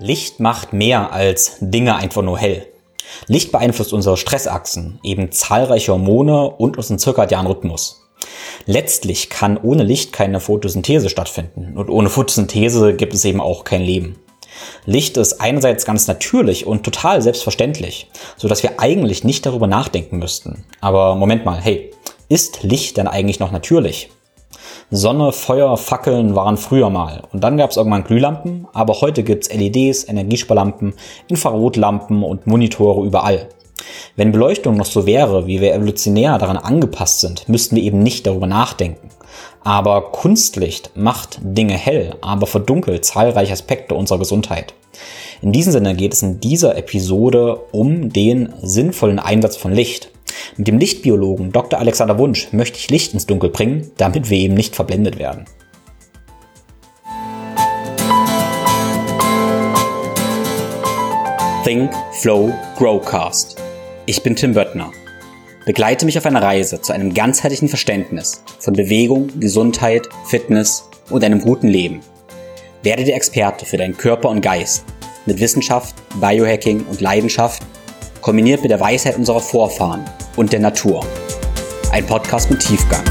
Licht macht mehr als Dinge einfach nur hell. Licht beeinflusst unsere Stressachsen, eben zahlreiche Hormone und unseren zirkadianen Rhythmus. Letztlich kann ohne Licht keine Photosynthese stattfinden und ohne Photosynthese gibt es eben auch kein Leben. Licht ist einerseits ganz natürlich und total selbstverständlich, so dass wir eigentlich nicht darüber nachdenken müssten. Aber Moment mal, hey, ist Licht denn eigentlich noch natürlich? Sonne, Feuer, Fackeln waren früher mal. Und dann gab es irgendwann Glühlampen, aber heute gibt's LEDs, Energiesparlampen, Infrarotlampen und Monitore überall. Wenn Beleuchtung noch so wäre, wie wir evolutionär daran angepasst sind, müssten wir eben nicht darüber nachdenken. Aber Kunstlicht macht Dinge hell, aber verdunkelt zahlreiche Aspekte unserer Gesundheit. In diesem Sinne geht es in dieser Episode um den sinnvollen Einsatz von Licht. Mit dem Lichtbiologen Dr. Alexander Wunsch möchte ich Licht ins Dunkel bringen, damit wir eben nicht verblendet werden. Think, Flow, Growcast. Ich bin Tim Böttner. Begleite mich auf einer Reise zu einem ganzheitlichen Verständnis von Bewegung, Gesundheit, Fitness und einem guten Leben. Werde der Experte für deinen Körper und Geist mit Wissenschaft, Biohacking und Leidenschaft, kombiniert mit der Weisheit unserer Vorfahren und der Natur. Ein Podcast mit Tiefgang.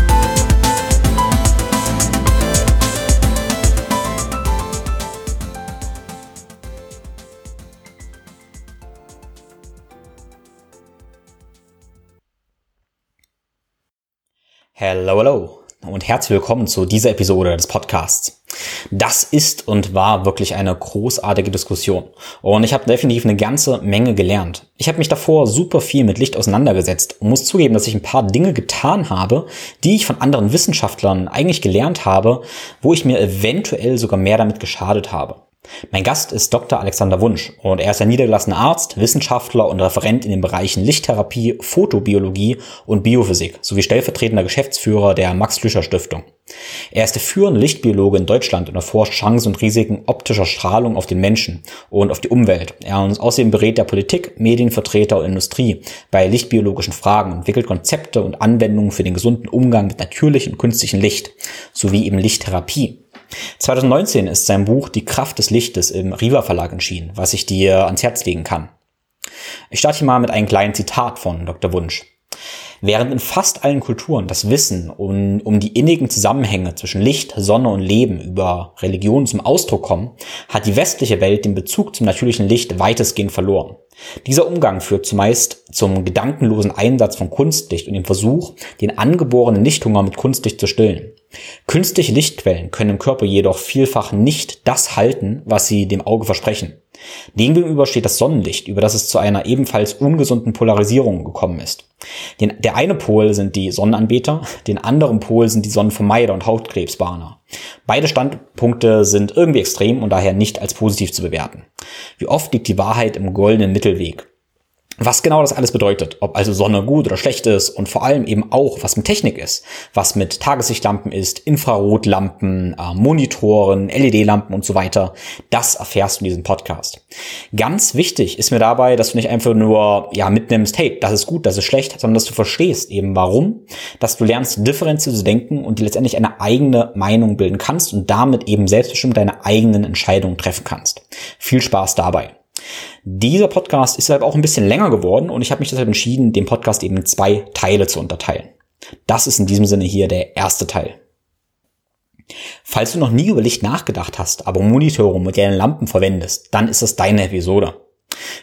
Hello, hello und herzlich willkommen zu dieser Episode des Podcasts. Das ist und war wirklich eine großartige Diskussion und ich habe definitiv eine ganze Menge gelernt. Ich habe mich davor super viel mit Licht auseinandergesetzt und muss zugeben, dass ich ein paar Dinge getan habe, die ich von anderen Wissenschaftlern eigentlich gelernt habe, wo ich mir eventuell sogar mehr damit geschadet habe. Mein Gast ist Dr. Alexander Wunsch und er ist ein niedergelassener Arzt, Wissenschaftler und Referent in den Bereichen Lichttherapie, Fotobiologie und Biophysik sowie stellvertretender Geschäftsführer der Max-Flüscher-Stiftung. Er ist der führende Lichtbiologe in Deutschland und erforscht Chancen und Risiken optischer Strahlung auf den Menschen und auf die Umwelt. Er uns außerdem berät der Politik, Medienvertreter und Industrie bei lichtbiologischen Fragen, entwickelt Konzepte und Anwendungen für den gesunden Umgang mit natürlichem und künstlichem Licht sowie eben Lichttherapie. 2019 ist sein Buch Die Kraft des Lichtes im Riva Verlag erschienen, was ich dir ans Herz legen kann. Ich starte hier mal mit einem kleinen Zitat von Dr. Wunsch. Während in fast allen Kulturen das Wissen um, um die innigen Zusammenhänge zwischen Licht, Sonne und Leben über Religion zum Ausdruck kommen, hat die westliche Welt den Bezug zum natürlichen Licht weitestgehend verloren. Dieser Umgang führt zumeist zum gedankenlosen Einsatz von Kunstlicht und dem Versuch, den angeborenen Lichthunger mit Kunstlicht zu stillen. Künstliche Lichtquellen können im Körper jedoch vielfach nicht das halten, was sie dem Auge versprechen. Demgegenüber steht das Sonnenlicht, über das es zu einer ebenfalls ungesunden Polarisierung gekommen ist. Den, der eine Pol sind die Sonnenanbeter, den anderen Pol sind die Sonnenvermeider und Hautkrebsbahner. Beide Standpunkte sind irgendwie extrem und daher nicht als positiv zu bewerten. Wie oft liegt die Wahrheit im goldenen Mittelweg? Was genau das alles bedeutet, ob also Sonne gut oder schlecht ist und vor allem eben auch, was mit Technik ist, was mit Tageslichtlampen ist, Infrarotlampen, äh, Monitoren, LED-Lampen und so weiter, das erfährst du in diesem Podcast. Ganz wichtig ist mir dabei, dass du nicht einfach nur ja mitnimmst, hey, das ist gut, das ist schlecht, sondern dass du verstehst eben warum, dass du lernst differenziell zu denken und dir letztendlich eine eigene Meinung bilden kannst und damit eben selbstbestimmt deine eigenen Entscheidungen treffen kannst. Viel Spaß dabei. Dieser Podcast ist deshalb auch ein bisschen länger geworden und ich habe mich deshalb entschieden, den Podcast eben in zwei Teile zu unterteilen. Das ist in diesem Sinne hier der erste Teil. Falls du noch nie über Licht nachgedacht hast, aber Monitore und moderne Lampen verwendest, dann ist das deine Episode.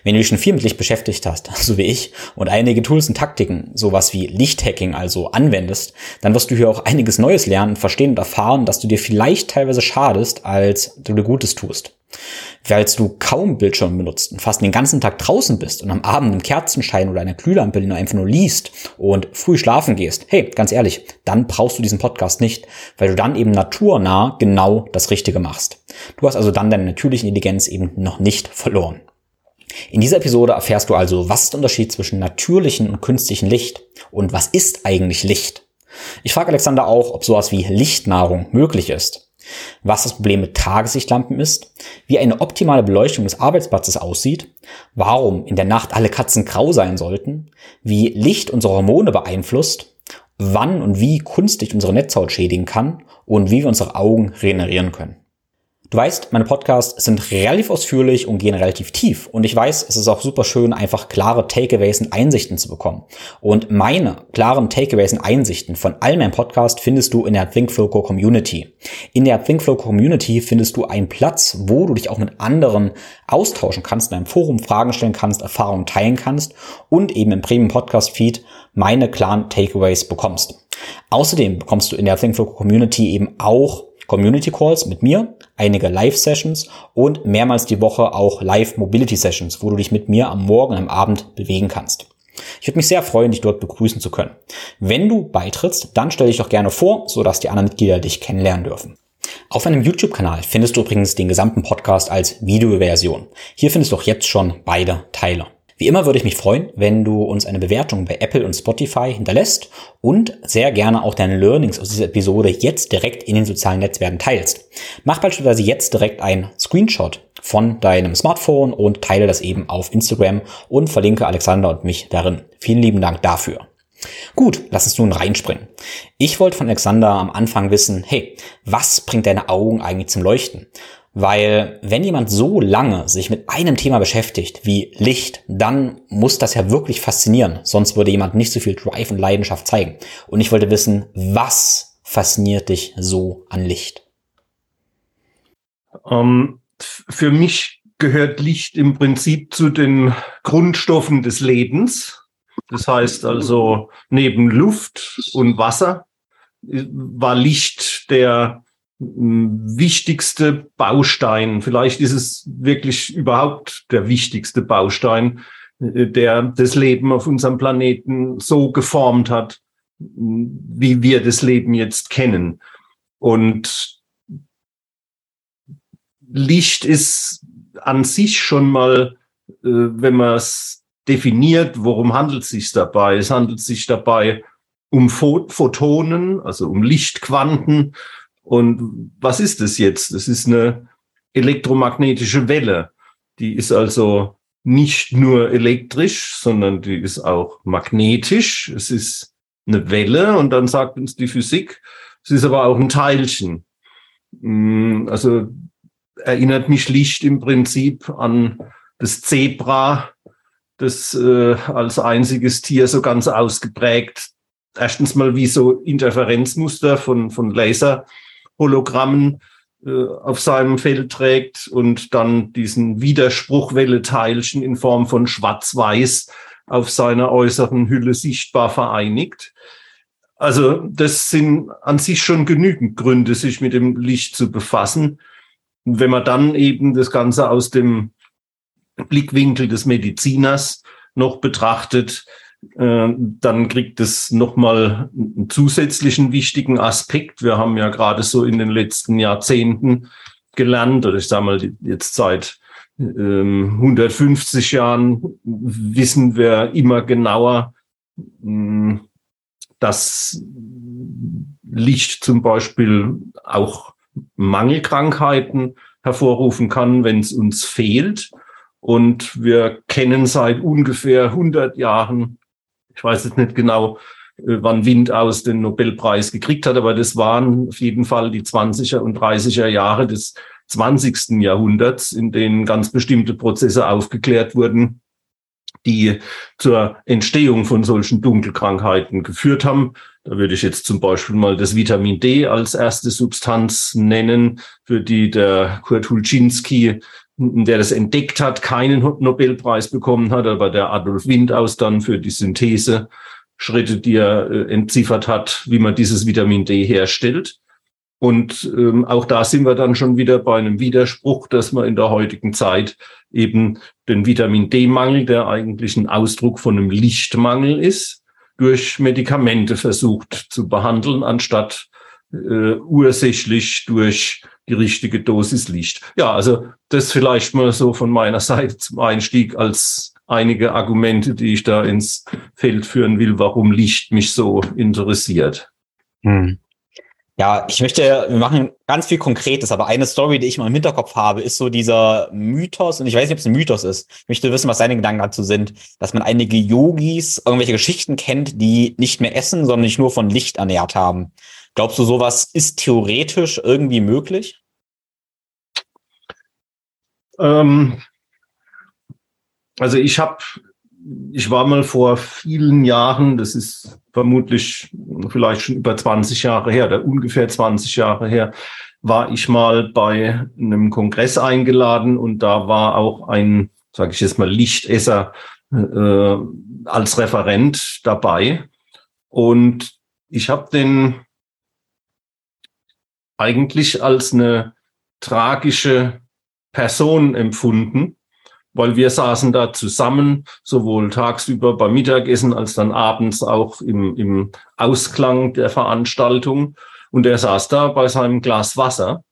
Wenn du dich schon viel mit Licht beschäftigt hast, so wie ich, und einige Tools und Taktiken, sowas wie Lichthacking also anwendest, dann wirst du hier auch einiges Neues lernen, verstehen und erfahren, dass du dir vielleicht teilweise schadest, als du dir Gutes tust. Falls du kaum Bildschirm benutzt und fast den ganzen Tag draußen bist und am Abend im Kerzenschein oder einer Glühlampe nur einfach nur liest und früh schlafen gehst, hey, ganz ehrlich, dann brauchst du diesen Podcast nicht, weil du dann eben naturnah genau das Richtige machst. Du hast also dann deine natürliche Intelligenz eben noch nicht verloren. In dieser Episode erfährst du also, was ist der Unterschied zwischen natürlichem und künstlichem Licht und was ist eigentlich Licht? Ich frage Alexander auch, ob sowas wie Lichtnahrung möglich ist was das Problem mit Tageslichtlampen ist, wie eine optimale Beleuchtung des Arbeitsplatzes aussieht, warum in der Nacht alle Katzen grau sein sollten, wie Licht unsere Hormone beeinflusst, wann und wie Kunstlicht unsere Netzhaut schädigen kann und wie wir unsere Augen regenerieren können. Du weißt, meine Podcasts sind relativ ausführlich und gehen relativ tief. Und ich weiß, es ist auch super schön, einfach klare Takeaways und Einsichten zu bekommen. Und meine klaren Takeaways und Einsichten von all meinen Podcasts findest du in der ThinkFlow Community. In der ThinkFlow Community findest du einen Platz, wo du dich auch mit anderen austauschen kannst, in einem Forum Fragen stellen kannst, Erfahrungen teilen kannst und eben im Premium Podcast Feed meine klaren Takeaways bekommst. Außerdem bekommst du in der ThinkFlow Community eben auch Community Calls mit mir, einige Live-Sessions und mehrmals die Woche auch Live-Mobility-Sessions, wo du dich mit mir am Morgen am Abend bewegen kannst. Ich würde mich sehr freuen, dich dort begrüßen zu können. Wenn du beitrittst, dann stell dich doch gerne vor, sodass die anderen Mitglieder dich kennenlernen dürfen. Auf meinem YouTube-Kanal findest du übrigens den gesamten Podcast als Videoversion. Hier findest du auch jetzt schon beide Teile. Wie immer würde ich mich freuen, wenn du uns eine Bewertung bei Apple und Spotify hinterlässt und sehr gerne auch deine Learnings aus dieser Episode jetzt direkt in den sozialen Netzwerken teilst. Mach beispielsweise jetzt direkt ein Screenshot von deinem Smartphone und teile das eben auf Instagram und verlinke Alexander und mich darin. Vielen lieben Dank dafür. Gut, lass uns nun reinspringen. Ich wollte von Alexander am Anfang wissen, hey, was bringt deine Augen eigentlich zum Leuchten? Weil wenn jemand so lange sich mit einem Thema beschäftigt wie Licht, dann muss das ja wirklich faszinieren. Sonst würde jemand nicht so viel Drive und Leidenschaft zeigen. Und ich wollte wissen, was fasziniert dich so an Licht? Um, ähm, für mich gehört Licht im Prinzip zu den Grundstoffen des Lebens. Das heißt also, neben Luft und Wasser war Licht der wichtigste Baustein, vielleicht ist es wirklich überhaupt der wichtigste Baustein, äh, der das Leben auf unserem Planeten so geformt hat, wie wir das Leben jetzt kennen. Und Licht ist an sich schon mal, äh, wenn man es definiert, worum handelt es sich dabei? Es handelt sich dabei um Photonen, also um Lichtquanten, und was ist es jetzt? Es ist eine elektromagnetische Welle. Die ist also nicht nur elektrisch, sondern die ist auch magnetisch. Es ist eine Welle und dann sagt uns die Physik, es ist aber auch ein Teilchen. Mm, also erinnert mich Licht im Prinzip an das Zebra, das äh, als einziges Tier so ganz ausgeprägt erstens mal wie so Interferenzmuster von, von Laser Hologrammen äh, auf seinem Feld trägt und dann diesen Widerspruchwelle-Teilchen in Form von Schwarz-Weiß auf seiner äußeren Hülle sichtbar vereinigt. Also das sind an sich schon genügend Gründe, sich mit dem Licht zu befassen. Und wenn man dann eben das Ganze aus dem Blickwinkel des Mediziners noch betrachtet, dann kriegt es nochmal einen zusätzlichen wichtigen Aspekt. Wir haben ja gerade so in den letzten Jahrzehnten gelernt, oder ich sage mal jetzt seit 150 ähm, Jahren wissen wir immer genauer, hm, dass Licht zum Beispiel auch Mangelkrankheiten hervorrufen kann, wenn es uns fehlt. Und wir kennen seit ungefähr 100 Jahren ich weiß jetzt nicht genau, äh, wann Windaus den Nobelpreis gekriegt hat, aber das waren auf jeden Fall die 20er und 30er Jahre des 20. Jahrhunderts, in denen ganz bestimmte Prozesse aufgeklärt wurden, die zur Entstehung von solchen Dunkelkrankheiten geführt haben. Da würde ich jetzt zum Beispiel mal das Vitamin D als erste Substanz nennen, für die der Kurt Hulczynski der das entdeckt hat, keinen Nobelpreis bekommen hat, aber der Adolf Windaus dann für die Synthese Schritte, die er äh, entziffert hat, wie man dieses Vitamin D herstellt. Und ähm, auch da sind wir dann schon wieder bei einem Widerspruch, dass man in der heutigen Zeit eben den Vitamin D-Mangel, der eigentlich ein Ausdruck von einem Lichtmangel ist, durch Medikamente versucht zu behandeln, anstatt äh, ursächlich durch die richtige Dosis Licht. Ja, also das vielleicht mal so von meiner Seite zum Einstieg als einige Argumente, die ich da ins Feld führen will, warum Licht mich so interessiert. Hm. Ja, ich möchte, wir machen ganz viel Konkretes, aber eine Story, die ich mal im Hinterkopf habe, ist so dieser Mythos, und ich weiß nicht, ob es ein Mythos ist. Ich möchte wissen, was deine Gedanken dazu sind, dass man einige Yogis irgendwelche Geschichten kennt, die nicht mehr essen, sondern sich nur von Licht ernährt haben. Glaubst du, sowas ist theoretisch irgendwie möglich? Ähm, also ich habe, ich war mal vor vielen Jahren, das ist vermutlich vielleicht schon über 20 Jahre her, oder ungefähr 20 Jahre her, war ich mal bei einem Kongress eingeladen und da war auch ein, sage ich jetzt mal, Lichtesser äh, als Referent dabei. Und ich habe den eigentlich als eine tragische Person empfunden, weil wir saßen da zusammen, sowohl tagsüber beim Mittagessen als dann abends auch im, im Ausklang der Veranstaltung. Und er saß da bei seinem Glas Wasser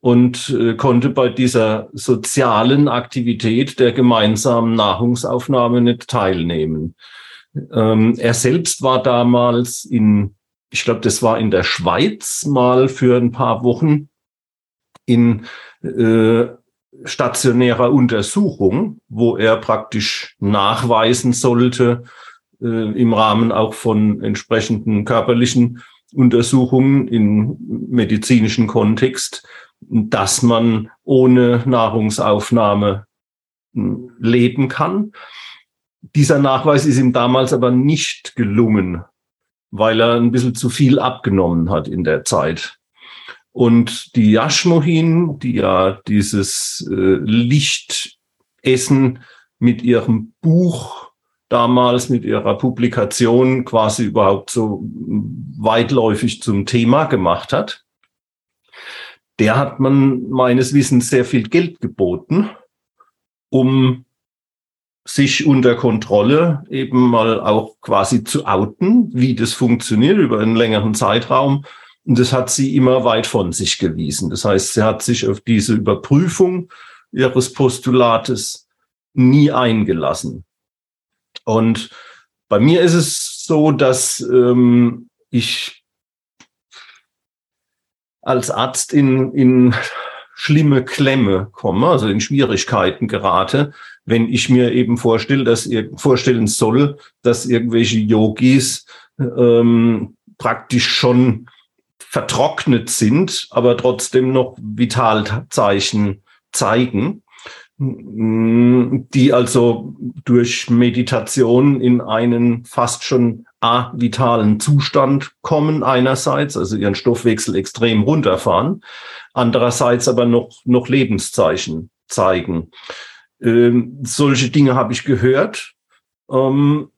und äh, konnte bei dieser sozialen Aktivität der gemeinsamen Nahrungsaufnahme nicht teilnehmen. Ähm, er selbst war damals in, ich glaube, das war in der Schweiz mal für ein paar Wochen in äh, stationärer Untersuchung, wo er praktisch nachweisen sollte, äh, im Rahmen auch von entsprechenden körperlichen Untersuchungen im medizinischen Kontext, dass man ohne Nahrungsaufnahme hm, leben kann. Dieser Nachweis ist ihm damals aber nicht gelungen, weil er ein bisschen zu viel abgenommen hat in der Zeit. Und die Yashmohin, die ja dieses äh, Lichtessen mit ihrem Buch damals mit ihrer Publikation quasi überhaupt so weitläufig zum Thema gemacht hat. Der hat man meines Wissens sehr viel Geld geboten, um sich unter Kontrolle eben mal auch quasi zu outen, wie das funktioniert über einen längeren Zeitraum. Und das hat sie immer weit von sich gewiesen. Das heißt, sie hat sich auf diese Überprüfung ihres Postulates nie eingelassen. Und bei mir ist es so, dass ähm, ich als Arzt in, in schlimme Klemme komme, also in Schwierigkeiten gerate, wenn ich mir eben vorstelle, dass ihr vorstellen soll, dass irgendwelche Yogis ähm, praktisch schon vertrocknet sind, aber trotzdem noch Vitalzeichen zeigen die also durch Meditation in einen fast schon avitalen Zustand kommen einerseits, also ihren Stoffwechsel extrem runterfahren, andererseits aber noch, noch Lebenszeichen zeigen. Ähm, solche Dinge habe ich gehört. Ähm,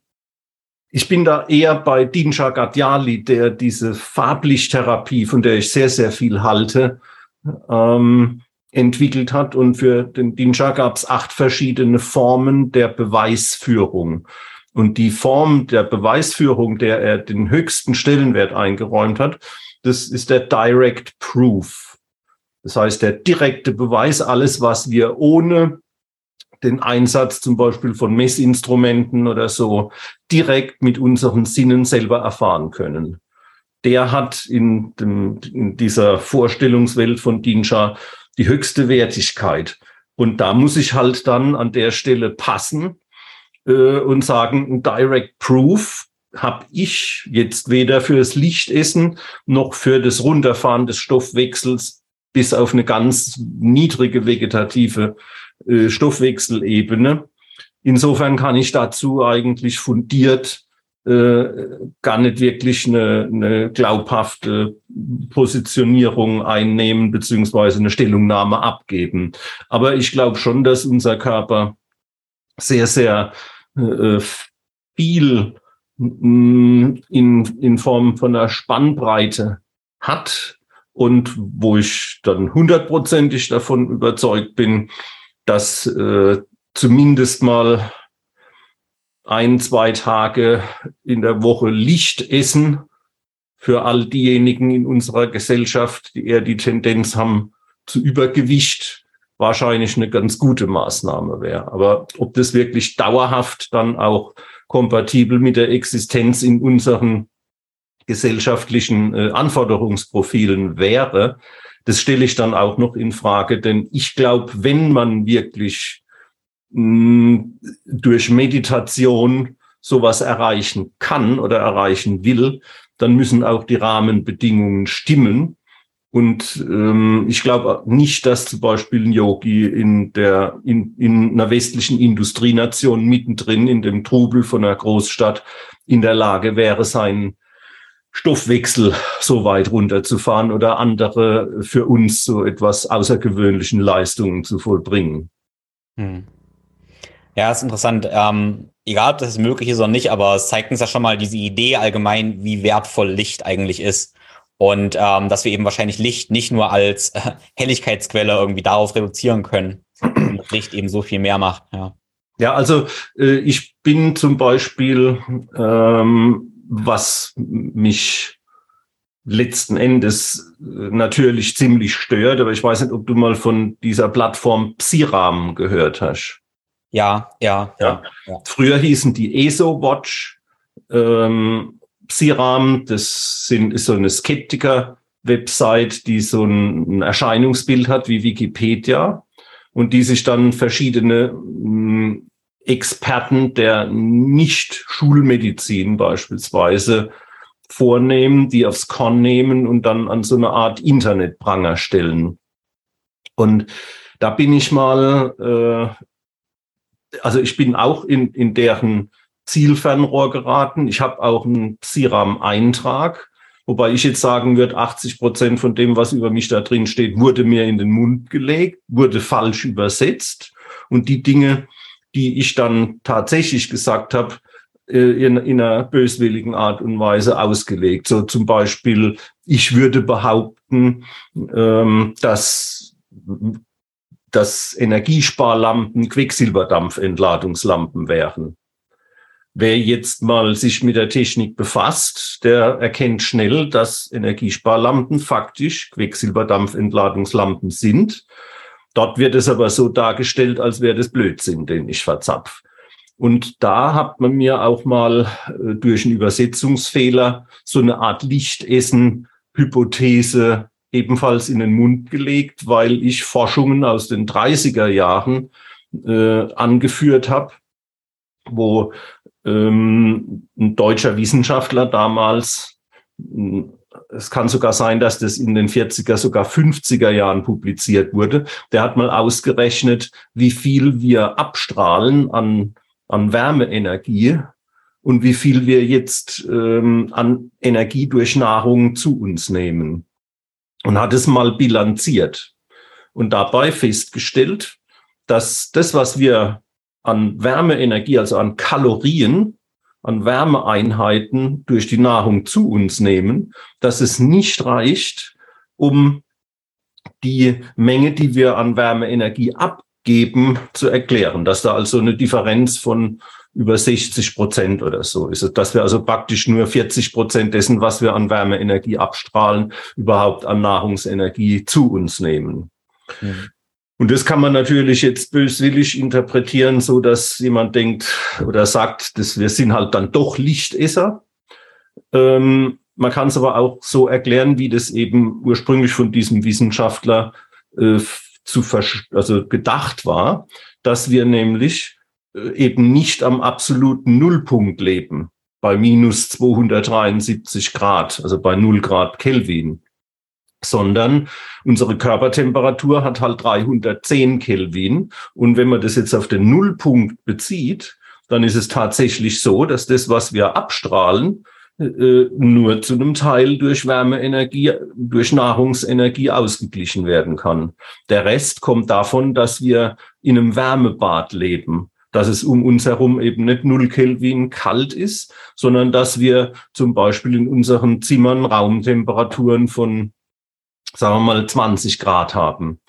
ich bin da eher bei Dinsha Gadyali, der diese Farblichttherapie, von der ich sehr, sehr viel halte, ähm, entwickelt hat. Und für den Dinsha gab es acht verschiedene Formen der Beweisführung. Und die Form der Beweisführung, der er den höchsten Stellenwert eingeräumt hat, das ist der Direct Proof. Das heißt, der direkte Beweis, alles, was wir ohne den Einsatz zum Beispiel von Messinstrumenten oder so direkt mit unseren Sinnen selber erfahren können. Der hat in, dem, in dieser Vorstellungswelt von Dinsha die höchste Wertigkeit. Und da muss ich halt dann an der Stelle passen äh, und sagen, ein Direct Proof habe ich jetzt weder für das Lichtessen noch für das Runterfahren des Stoffwechsels bis auf eine ganz niedrige vegetative äh, Stoffwechselebene. Insofern kann ich dazu eigentlich fundiert äh, gar nicht wirklich eine, eine glaubhafte Positionierung einnehmen beziehungsweise eine Stellungnahme abgeben. Aber ich glaube schon, dass unser Körper sehr, sehr äh, viel mm, in, in Form von einer Spannbreite hat und wo ich dann hundertprozentig davon überzeugt bin, dass äh, zumindest mal ein, zwei Tage in der Woche Licht essen für all diejenigen in unserer Gesellschaft, die eher die Tendenz haben zu Übergewicht, wahrscheinlich eine ganz gute Maßnahme wäre. Aber ob das wirklich dauerhaft dann auch kompatibel mit der Existenz in unseren gesellschaftlichen äh, Anforderungsprofilen wäre, das stelle ich dann auch noch in Frage. Denn ich glaube, wenn man wirklich durch Meditation sowas erreichen kann oder erreichen will, dann müssen auch die Rahmenbedingungen stimmen. Und ähm, ich glaube nicht, dass zum Beispiel ein Yogi in der in, in einer westlichen Industrienation mittendrin in dem Trubel von einer Großstadt in der Lage wäre, seinen Stoffwechsel so weit runterzufahren oder andere für uns so etwas außergewöhnlichen Leistungen zu vollbringen. Hm. Ja, ist interessant. Ähm, egal, ob das möglich ist oder nicht, aber es zeigt uns ja schon mal diese Idee allgemein, wie wertvoll Licht eigentlich ist. Und ähm, dass wir eben wahrscheinlich Licht nicht nur als äh, Helligkeitsquelle irgendwie darauf reduzieren können, und Licht eben so viel mehr macht. Ja, ja also äh, ich bin zum Beispiel, ähm, was mich letzten Endes äh, natürlich ziemlich stört, aber ich weiß nicht, ob du mal von dieser Plattform Psiram gehört hast. Ja, ja, ja. ja. Früher hießen die ESO Watch ähm, Psiram, das sind, ist so eine Skeptiker-Website, die so ein, ein, Erscheinungsbild hat wie Wikipedia und die sich dann verschiedene mh, hm, Experten der Nicht-Schulmedizin beispielsweise vornehmen, die aufs Korn nehmen und dann an so eine Art Internetpranger stellen. Und da bin ich mal, äh, also ich bin auch in, in deren Zielfernrohr geraten. Ich habe auch einen Psiram-Eintrag, wobei ich jetzt sagen würde, 80 Prozent von dem, was über mich da drin steht, wurde mir in den Mund gelegt, wurde falsch übersetzt. Und die Dinge, die ich dann tatsächlich gesagt habe, äh, in, in einer böswilligen Art und Weise ausgelegt. So zum Beispiel, ich würde behaupten, ähm, dass dass Energiesparlampen Quecksilberdampfentladungslampen wären. Wer jetzt mal sich mit der Technik befasst, der erkennt schnell, dass Energiesparlampen faktisch Quecksilberdampfentladungslampen sind. Dort wird es aber so dargestellt, als wäre das Blödsinn, den ich verzapf. Und da hat man mir auch mal äh, durch einen Übersetzungsfehler so eine Art Lichtessen-Hypothese ebenfalls in den Mund gelegt, weil ich Forschungen aus den 30er Jahren äh, angeführt habe, wo ähm, ein deutscher Wissenschaftler damals, es kann sogar sein, dass das in den 40er, sogar 50er Jahren publiziert wurde, der hat mal ausgerechnet, wie viel wir abstrahlen an, an Wärmeenergie und wie viel wir jetzt ähm, an Energie durch Nahrung zu uns nehmen. Und hat es mal bilanziert und dabei festgestellt, dass das, was wir an Wärmeenergie, also an Kalorien, an Wärmeeinheiten durch die Nahrung zu uns nehmen, dass es nicht reicht, um die Menge, die wir an Wärmeenergie abgeben, zu erklären. Dass da also eine Differenz von über 60 Prozent oder so ist. Dass wir also praktisch nur 40 Prozent dessen, was wir an Wärmeenergie abstrahlen, überhaupt an Nahrungsenergie zu uns nehmen. Mhm. Und das kann man natürlich jetzt böswillig interpretieren, so dass jemand denkt oder sagt, dass wir sind halt dann doch Lichtesser. Ähm, man kann es aber auch so erklären, wie das eben ursprünglich von diesem Wissenschaftler äh, zu also gedacht war, dass wir nämlich äh, eben nicht am absoluten Nullpunkt leben, bei minus 273 Grad, also bei 0 Grad Kelvin, sondern unsere Körpertemperatur hat halt 310 Kelvin. Und wenn man das jetzt auf den Nullpunkt bezieht, dann ist es tatsächlich so, dass das, was wir abstrahlen, äh, nur zu einem Teil durch Wärmeenergie, durch Nahrungsenergie ausgeglichen werden kann. Der Rest kommt davon, dass wir in einem Wärmebad leben dass es um uns herum eben nicht null Kelvin kalt ist, sondern dass wir zum Beispiel in unseren Zimmern Raumtemperaturen von sagen wir mal, 20 Grad haben.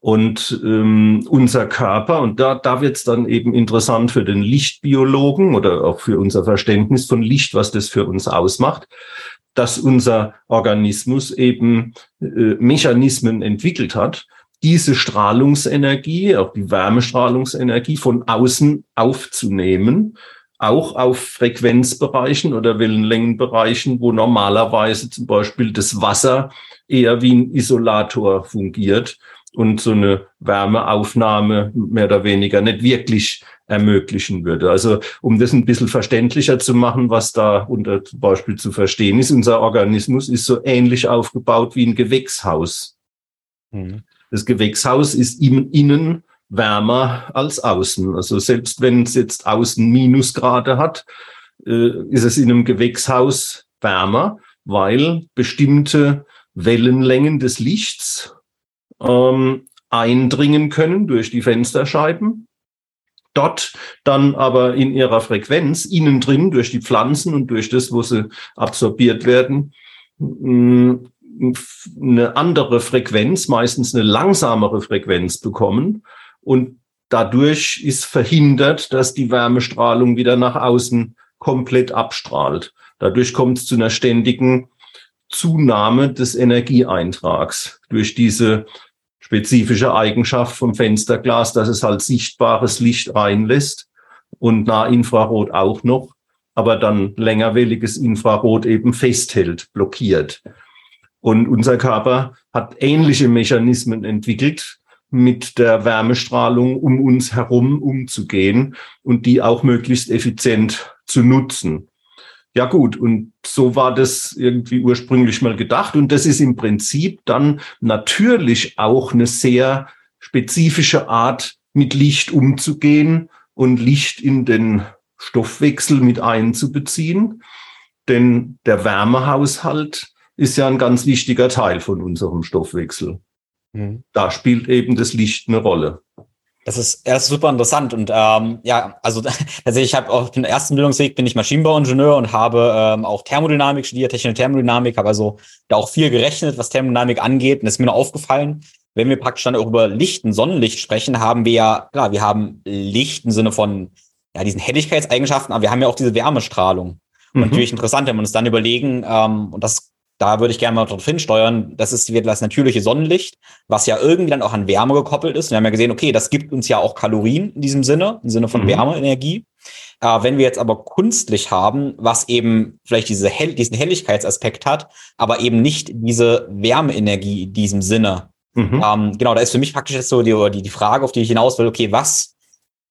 Und ähm, unser Körper, und da, da wird es dann eben interessant für den Lichtbiologen oder auch für unser Verständnis von Licht, was das für uns ausmacht, dass unser Organismus eben äh, Mechanismen entwickelt hat, diese Strahlungsenergie, auch die Wärmestrahlungsenergie von außen aufzunehmen, auch auf Frequenzbereichen oder Wellenlängenbereichen, wo normalerweise zum Beispiel das Wasser eher wie ein Isolator fungiert und so eine Wärmeaufnahme mehr oder weniger nicht wirklich ermöglichen würde. Also um das ein bisschen verständlicher zu machen, was da unter zum Beispiel zu verstehen ist, unser Organismus ist so ähnlich aufgebaut wie ein Gewächshaus. Mhm. Das Gewächshaus ist innen wärmer als außen. Also selbst wenn es jetzt außen Minusgrade hat, äh, ist es in einem Gewächshaus wärmer, weil bestimmte Wellenlängen des Lichts ähm, eindringen können durch die Fensterscheiben. Dort dann aber in ihrer Frequenz innen drin durch die Pflanzen und durch das, wo sie absorbiert werden, eine andere Frequenz, meistens eine langsamere Frequenz bekommen und dadurch ist verhindert, dass die Wärmestrahlung wieder nach außen komplett abstrahlt. Dadurch kommt es zu einer ständigen Zunahme des Energieeintrags durch diese spezifische Eigenschaft vom Fensterglas, dass es halt sichtbares Licht reinlässt und Nahinfrarot auch noch, aber dann längerwelliges Infrarot eben festhält, blockiert. Und unser Körper hat ähnliche Mechanismen entwickelt, mit der Wärmestrahlung um uns herum umzugehen und die auch möglichst effizient zu nutzen. Ja gut, und so war das irgendwie ursprünglich mal gedacht. Und das ist im Prinzip dann natürlich auch eine sehr spezifische Art, mit Licht umzugehen und Licht in den Stoffwechsel mit einzubeziehen. Denn der Wärmehaushalt ist ja ein ganz wichtiger Teil von unserem Stoffwechsel. Mhm. Da spielt eben das Licht eine Rolle. Das ist, das ist super interessant und ähm, ja, also tatsächlich, ich habe auf dem ersten Bildungsweg bin ich Maschinenbauingenieur und habe ähm, auch Thermodynamik studiert, technische Thermodynamik, habe also da auch viel gerechnet, was Thermodynamik angeht und es ist mir nur aufgefallen, wenn wir praktisch dann auch über Licht und Sonnenlicht sprechen, haben wir ja, klar, wir haben Licht im Sinne von ja diesen Helligkeitseigenschaften, aber wir haben ja auch diese Wärmestrahlung. Und mhm. natürlich interessant, wenn wir uns dann überlegen, ähm, und das da würde ich gerne mal darauf hinsteuern, das ist wieder das natürliche Sonnenlicht, was ja irgendwie dann auch an Wärme gekoppelt ist. Wir haben ja gesehen, okay, das gibt uns ja auch Kalorien in diesem Sinne, im Sinne von mhm. Wärmeenergie. Äh, wenn wir jetzt aber kunstlich haben, was eben vielleicht diese Hell diesen Helligkeitsaspekt hat, aber eben nicht diese Wärmeenergie in diesem Sinne. Mhm. Ähm, genau, da ist für mich praktisch jetzt so die, die, die Frage, auf die ich hinaus will, okay, was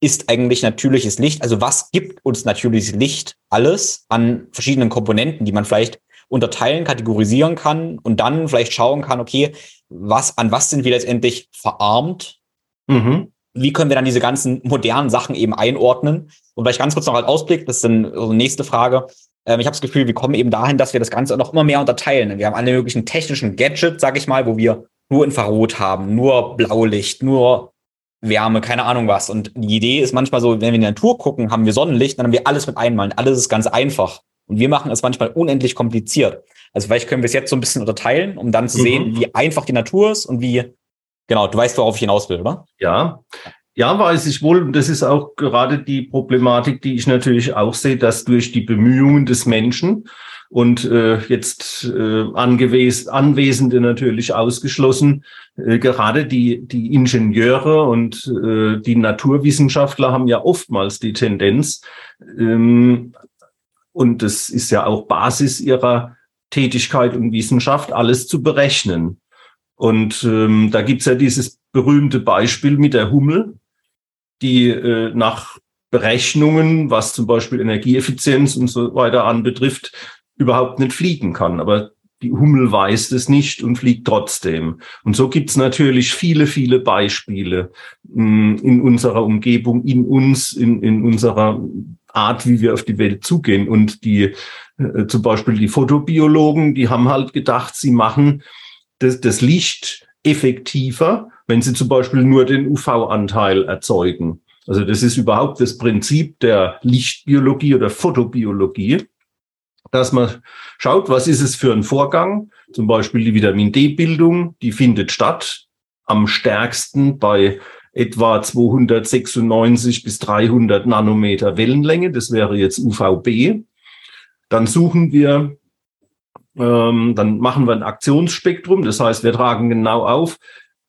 ist eigentlich natürliches Licht? Also was gibt uns natürliches Licht alles an verschiedenen Komponenten, die man vielleicht unterteilen, kategorisieren kann und dann vielleicht schauen kann, okay, was, an was sind wir letztendlich verarmt? Mhm. Wie können wir dann diese ganzen modernen Sachen eben einordnen? Und vielleicht ganz kurz noch als Ausblick, das ist dann die nächste Frage. Ähm, ich habe das Gefühl, wir kommen eben dahin, dass wir das Ganze noch immer mehr unterteilen. Wir haben alle möglichen technischen Gadgets, sag ich mal, wo wir nur Infrarot haben, nur Blaulicht, nur Wärme, keine Ahnung was. Und die Idee ist manchmal so, wenn wir in die Natur gucken, haben wir Sonnenlicht, dann haben wir alles mit einmal. Alles ist ganz einfach. Und wir machen es manchmal unendlich kompliziert. Also vielleicht können wir es jetzt so ein bisschen unterteilen, um dann zu mhm. sehen, wie einfach die Natur ist und wie, genau, du weißt, worauf ich hinaus will, oder? Ja. Ja, weiß ich wohl. Und das ist auch gerade die Problematik, die ich natürlich auch sehe, dass durch die Bemühungen des Menschen und äh, jetzt äh, angewes Anwesende natürlich ausgeschlossen, äh, gerade die, die Ingenieure und äh, die Naturwissenschaftler haben ja oftmals die Tendenz, ähm, und das ist ja auch Basis ihrer Tätigkeit und Wissenschaft, alles zu berechnen. Und ähm, da gibt's ja dieses berühmte Beispiel mit der Hummel, die äh, nach Berechnungen, was zum Beispiel Energieeffizienz und so weiter anbetrifft, überhaupt nicht fliegen kann. Aber die Hummel weiß es nicht und fliegt trotzdem. Und so gibt's natürlich viele, viele Beispiele mh, mm, in unserer Umgebung, in uns, in, in unserer Art, wie wir auf die Welt zugehen. Und die, äh, zum Beispiel die Fotobiologen, die haben halt gedacht, sie machen das, das Licht effektiver, wenn sie zum Beispiel nur den UV-Anteil erzeugen. Also das ist überhaupt das Prinzip der Lichtbiologie oder Fotobiologie, dass man schaut, was ist es für ein Vorgang, zum Beispiel die Vitamin D-Bildung, die findet statt am stärksten bei etwa 296 bis 300 Nanometer Wellenlänge. Das wäre jetzt UVB. Dann suchen wir, ähm, dann machen wir ein Aktionsspektrum. Das heißt, wir tragen genau auf,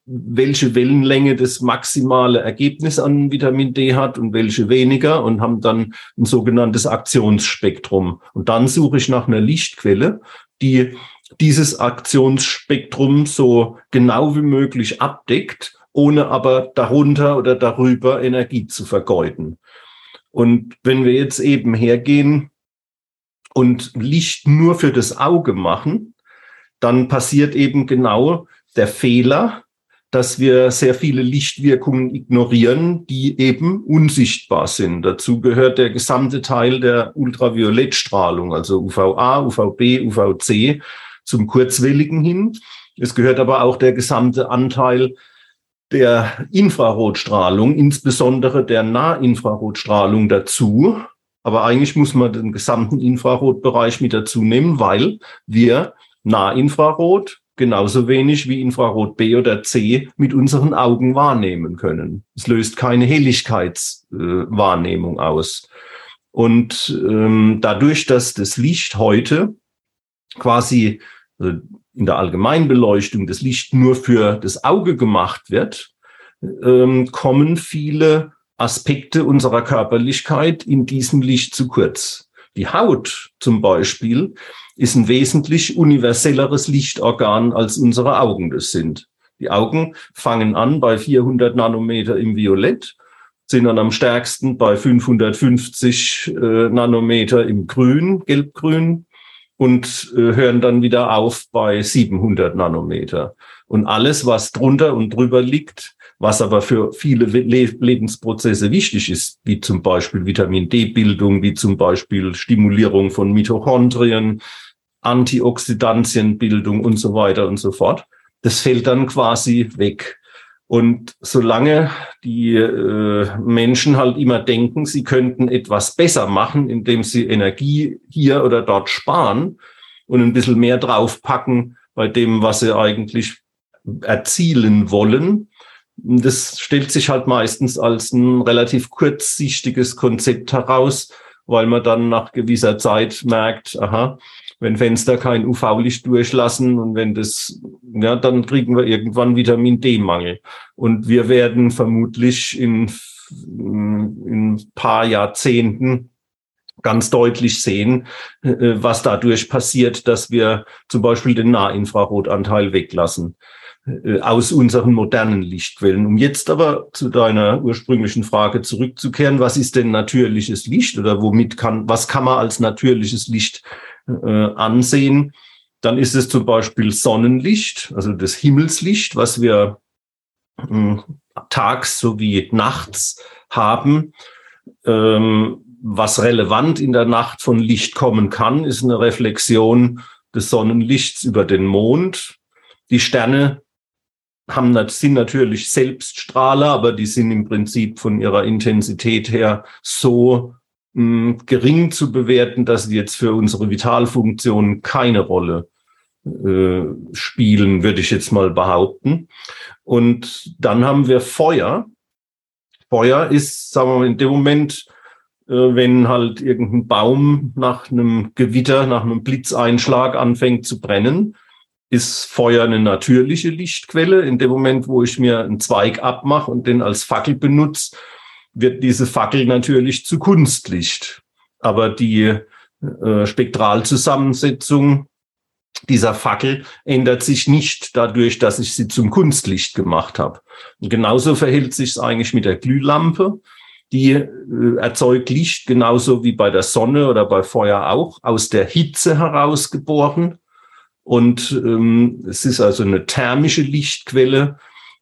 welche Wellenlänge das maximale Ergebnis an Vitamin D hat und welche weniger und haben dann ein sogenanntes Aktionsspektrum. Und dann suche ich nach einer Lichtquelle, die dieses Aktionsspektrum so genau wie möglich abdeckt, ohne aber darunter oder darüber Energie zu vergeuden. Und wenn wir jetzt eben hergehen und Licht nur für das Auge machen, dann passiert eben genau der Fehler, dass wir sehr viele Lichtwirkungen ignorieren, die eben unsichtbar sind. Dazu gehört der gesamte Teil der Ultraviolettstrahlung, also UVA, UVB, UVC zum kurzwelligen hin. Es gehört aber auch der gesamte Anteil der Infrarotstrahlung, insbesondere der Nahinfrarotstrahlung dazu. Aber eigentlich muss man den gesamten Infrarotbereich mit dazu nehmen, weil wir Nahinfrarot genauso wenig wie Infrarot B oder C mit unseren Augen wahrnehmen können. Es löst keine Helligkeitswahrnehmung äh, aus. Und ähm, dadurch, dass das Licht heute quasi äh, in der Allgemeinbeleuchtung das Licht nur für das Auge gemacht wird, ähm, kommen viele Aspekte unserer Körperlichkeit in diesem Licht zu kurz. Die Haut zum Beispiel ist ein wesentlich universelleres Lichtorgan, als unsere Augen das sind. Die Augen fangen an bei 400 Nanometer im Violett, sind dann am stärksten bei 550 äh, Nanometer im Grün, Gelbgrün und äh, hören dann wieder auf bei 700 Nanometer. Und alles, was drunter und drüber liegt, was aber für viele Lebensprozesse wichtig ist, wie zum Beispiel Vitamin D-Bildung, wie zum Beispiel Stimulierung von Mitochondrien, Antioxidantienbildung und so weiter und so fort. Das fällt dann quasi weg. Und solange die äh, Menschen halt immer denken, sie könnten etwas besser machen, indem sie Energie hier oder dort sparen und ein bisschen mehr draufpacken bei dem, was sie eigentlich erzielen wollen, das stellt sich halt meistens als ein relativ kurzsichtiges Konzept heraus, weil man dann nach gewisser Zeit merkt, aha, wenn Fenster kein UV-Licht durchlassen und wenn das, ja, dann kriegen wir irgendwann Vitamin D-Mangel. Und wir werden vermutlich in, in ein paar Jahrzehnten ganz deutlich sehen, äh, was dadurch passiert, dass wir zum Beispiel den Nahinfrarotanteil weglassen. Äh, aus unseren modernen Lichtquellen. Um jetzt aber zu deiner ursprünglichen Frage zurückzukehren, was ist denn natürliches Licht oder womit kann, was kann man als natürliches Licht äh, ansehen? Dann ist es zum Beispiel Sonnenlicht, also das Himmelslicht, was wir äh, tags sowie nachts haben. Ähm, was relevant in der Nacht von Licht kommen kann, ist eine Reflexion des Sonnenlichts über den Mond. Die Sterne haben, sind natürlich Selbststrahler, aber die sind im Prinzip von ihrer Intensität her so mh, gering zu bewerten, dass sie jetzt für unsere Vitalfunktionen keine Rolle äh, spielen, würde ich jetzt mal behaupten. Und dann haben wir Feuer. Feuer ist, sagen wir mal, in dem Moment, äh, wenn halt irgendein Baum nach einem Gewitter, nach einem Blitzeinschlag anfängt zu brennen, ist Feuer eine natürliche Lichtquelle. In dem Moment, wo ich mir einen Zweig abmache und den als Fackel benutze, wird diese Fackel natürlich zu Kunstlicht. Aber die äh, Spektralzusammensetzung dieser Fackel ändert sich nicht dadurch, dass ich sie zum Kunstlicht gemacht habe. Und genauso verhält sich es eigentlich mit der Glühlampe. Die äh, erzeugt Licht genauso wie bei der Sonne oder bei Feuer auch aus der Hitze herausgeboren. Und ähm, es ist also eine thermische Lichtquelle.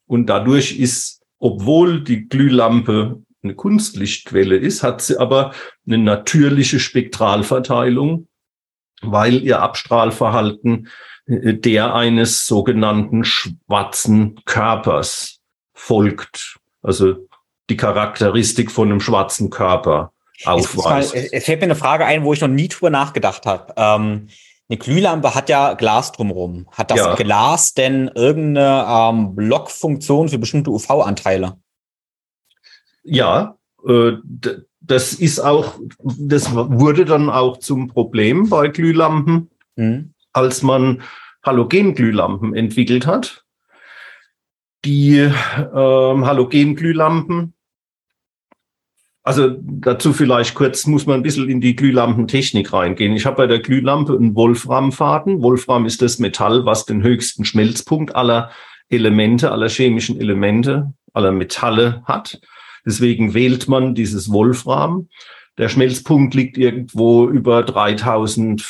Und dadurch ist, obwohl die Glühlampe eine Kunstlichtquelle ist, hat sie aber eine natürliche Spektralverteilung, weil ihr Abstrahlverhalten äh, der eines sogenannten schwarzen Körpers folgt. Also die Charakteristik von einem schwarzen Körper aufweist. Es fällt mir eine Frage ein, wo ich noch nie drüber nachgedacht habe. Ähm, eine Glühlampe hat ja Glas drumherum. Hat das ja. Glas denn irgendeine ähm, Blockfunktion für bestimmte UV-Anteile? Ja, äh, das ist auch, das wurde dann auch zum Problem bei Glühlampen, mhm. als man Halogenglühlampen entwickelt hat. die äh, Halogenglühlampen also dazu vielleicht kurz muss man ein bisschen in die Glühlampentechnik reingehen. Ich habe bei der Glühlampe einen Wolframfaden. Wolfram ist das Metall, was den höchsten Schmelzpunkt aller Elemente, aller chemischen Elemente, aller Metalle hat. Deswegen wählt man dieses Wolfram. Der Schmelzpunkt liegt irgendwo über 3000,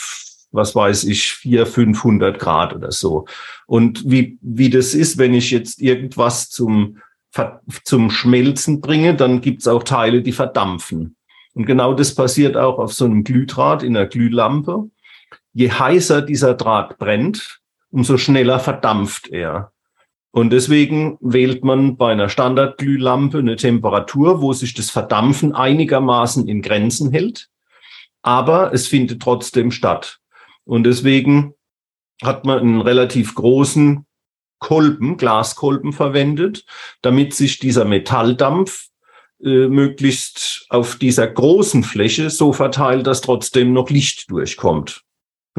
was weiß ich, 400, 500 Grad oder so. Und wie, wie das ist, wenn ich jetzt irgendwas zum zum Schmelzen bringe, dann gibt's auch Teile, die verdampfen. Und genau das passiert auch auf so einem Glühdraht in einer Glühlampe. Je heißer dieser Draht brennt, umso schneller verdampft er. Und deswegen wählt man bei einer Standardglühlampe eine Temperatur, wo sich das Verdampfen einigermaßen in Grenzen hält, aber es findet trotzdem statt. Und deswegen hat man einen relativ großen Kolben, Glaskolben verwendet, damit sich dieser Metalldampf äh, möglichst auf dieser großen Fläche so verteilt, dass trotzdem noch Licht durchkommt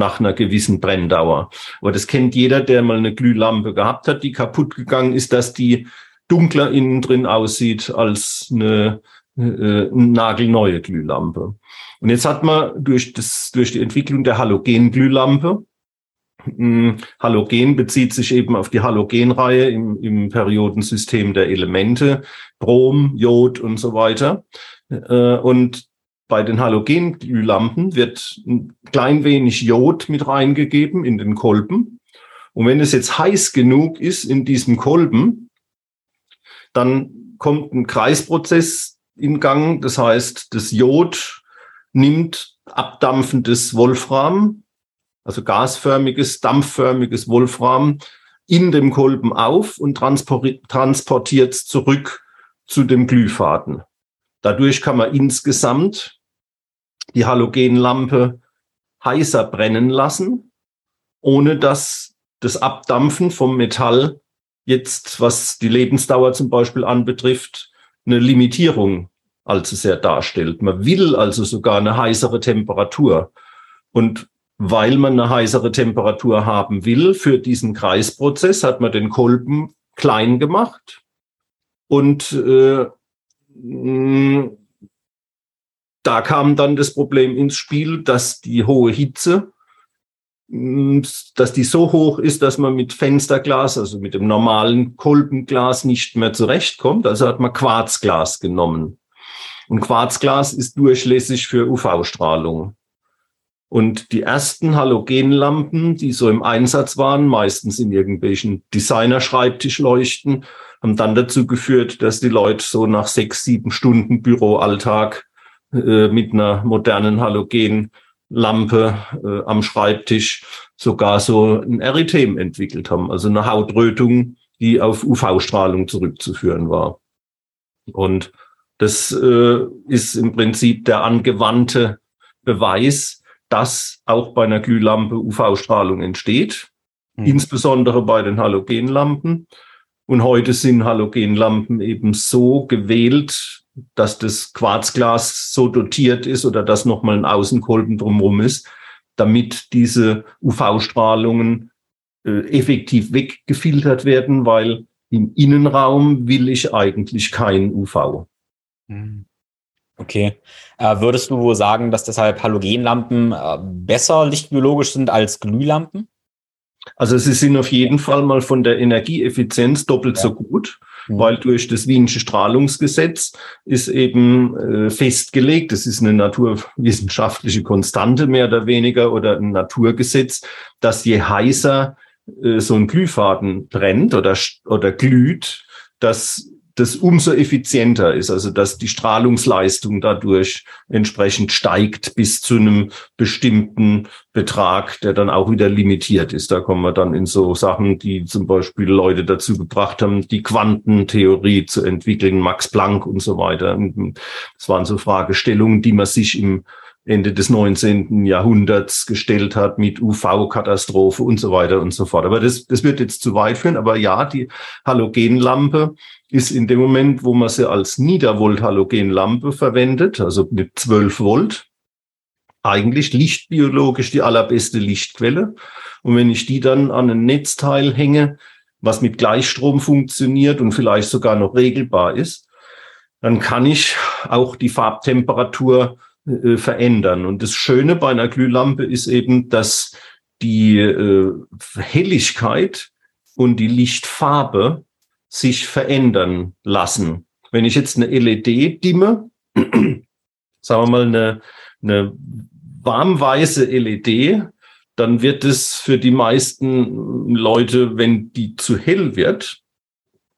nach einer gewissen Brenndauer. Aber das kennt jeder, der mal eine Glühlampe gehabt hat, die kaputt gegangen ist, dass die dunkler innen drin aussieht als eine, äh, eine nagelneue Glühlampe. Und jetzt hat man durch, das, durch die Entwicklung der Halogenglühlampe hm, Halogen bezieht sich eben auf die Halogenreihe im, im Periodensystem der Elemente, Brom, Jod und so weiter. Äh, und bei den Halogenglühlampen wird ein klein wenig Jod mit reingegeben in den Kolben. Und wenn es jetzt heiß genug ist in diesem Kolben, dann kommt ein Kreisprozess in Gang. Das heißt, das Jod nimmt abdampfendes Wolfram also gasförmiges, dampfförmiges Wolfram in dem Kolben auf und transportiert es zurück zu dem Glühfaden. Dadurch kann man insgesamt die Halogenlampe heißer brennen lassen, ohne dass das Abdampfen vom Metall jetzt, was die Lebensdauer zum Beispiel anbetrifft, eine Limitierung allzu sehr darstellt. Man will also sogar eine heißere Temperatur. Und weil man eine heißere Temperatur haben will für diesen Kreisprozess, hat man den Kolben klein gemacht und äh, da kam dann das Problem ins Spiel, dass die hohe Hitze, mm, dass die so hoch ist, dass man mit Fensterglas, also mit dem normalen Kolbenglas nicht mehr zurechtkommt. Also hat man Quarzglas genommen. Und Quarzglas ist durchlässig für UV-Strahlung. Und die ersten Halogenlampen, die so im Einsatz waren, meistens in irgendwelchen Designer-Schreibtischleuchten, haben dann dazu geführt, dass die Leute so nach sechs, sieben Stunden Büroalltag äh, mit einer modernen Halogenlampe äh, am Schreibtisch sogar so ein Erythem entwickelt haben, also eine Hautrötung, die auf UV-Strahlung zurückzuführen war. Und das äh, ist im Prinzip der angewandte Beweis, dass auch bei einer Glühlampe UV-Strahlung entsteht, mhm. insbesondere bei den Halogenlampen. Und heute sind Halogenlampen eben so gewählt, dass das Quarzglas so dotiert ist oder dass nochmal ein Außenkolben drumherum ist, damit diese UV-Strahlungen äh, effektiv weggefiltert werden, weil im Innenraum will ich eigentlich kein UV. Mhm. Okay. Äh, würdest du sagen, dass deshalb Halogenlampen äh, besser lichtbiologisch sind als Glühlampen? Also sie sind auf jeden Fall mal von der Energieeffizienz doppelt ja. so gut, mhm. weil durch das Wienische Strahlungsgesetz ist eben äh, festgelegt, das ist eine naturwissenschaftliche Konstante mehr oder weniger oder ein Naturgesetz, dass je heißer äh, so ein Glühfaden brennt oder, oder glüht, dass das umso effizienter ist, also dass die Strahlungsleistung dadurch entsprechend steigt bis zu einem bestimmten Betrag, der dann auch wieder limitiert ist. Da kommen wir dann in so Sachen, die zum Beispiel Leute dazu gebracht haben, die Quantentheorie zu entwickeln, Max Planck und so weiter. Das waren so Fragestellungen, die man sich im Ende des 19. Jahrhunderts gestellt hat mit UV-Katastrophe und so weiter und so fort. Aber das, das wird jetzt zu weit führen. Aber ja, die Halogenlampe ist in dem Moment, wo man sie als Niedervolt-Halogenlampe verwendet, also mit 12 Volt, eigentlich lichtbiologisch die allerbeste Lichtquelle. Und wenn ich die dann an ein Netzteil hänge, was mit Gleichstrom funktioniert und vielleicht sogar noch regelbar ist, dann kann ich auch die Farbtemperatur äh, verändern. Und das Schöne bei einer Glühlampe ist eben, dass die äh, Helligkeit und die Lichtfarbe sich verändern lassen. Wenn ich jetzt eine LED dimme, sagen wir mal eine, eine warmweiße LED, dann wird es für die meisten Leute, wenn die zu hell wird,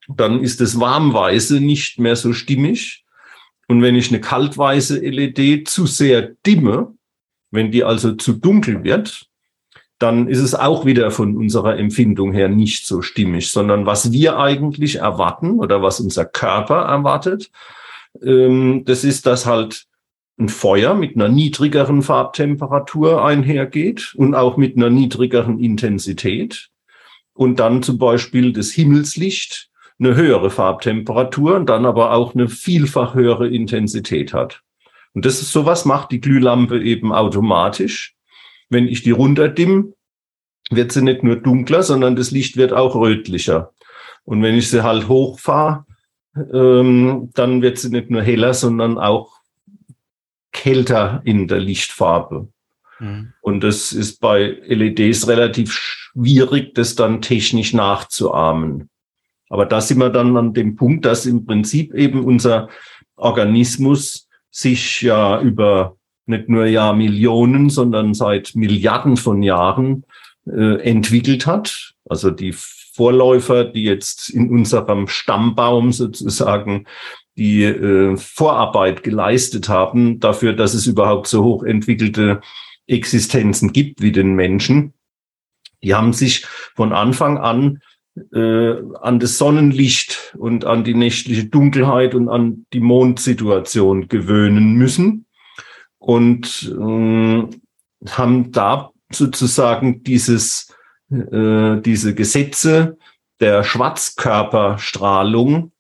dann ist das warmweiße nicht mehr so stimmig. Und wenn ich eine kaltweiße LED zu sehr dimme, wenn die also zu dunkel wird, dann ist es auch wieder von unserer Empfindung her nicht so stimmig, sondern was wir eigentlich erwarten oder was unser Körper erwartet, ähm, das ist, dass halt ein Feuer mit einer niedrigeren Farbtemperatur einhergeht und auch mit einer niedrigeren Intensität. Und dann zum Beispiel das Himmelslicht eine höhere Farbtemperatur und dann aber auch eine vielfach höhere Intensität hat. Und das ist sowas macht die Glühlampe eben automatisch. Wenn ich die runterdimm, wird sie nicht nur dunkler, sondern das Licht wird auch rötlicher. Und wenn ich sie halt hochfahre, ähm, dann wird sie nicht nur heller, sondern auch kälter in der Lichtfarbe. Mhm. Und das ist bei LEDs relativ schwierig, das dann technisch nachzuahmen. Aber da sind wir dann an dem Punkt, dass im Prinzip eben unser Organismus sich ja über nicht nur ja Millionen, sondern seit Milliarden von Jahren äh, entwickelt hat. Also die Vorläufer, die jetzt in unserem Stammbaum sozusagen die äh, Vorarbeit geleistet haben dafür, dass es überhaupt so hochentwickelte Existenzen gibt wie den Menschen. Die haben sich von Anfang an äh, an das Sonnenlicht und an die nächtliche Dunkelheit und an die Mondsituation gewöhnen müssen und äh, haben da sozusagen dieses, äh, diese Gesetze der Schwarzkörperstrahlung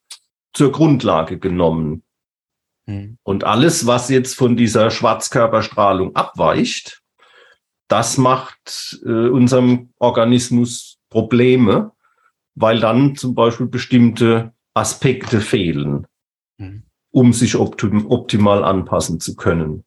zur Grundlage genommen. Mhm. Und alles, was jetzt von dieser Schwarzkörperstrahlung abweicht, das macht äh, unserem Organismus Probleme, weil dann zum Beispiel bestimmte Aspekte fehlen, mhm. um sich optim optimal anpassen zu können.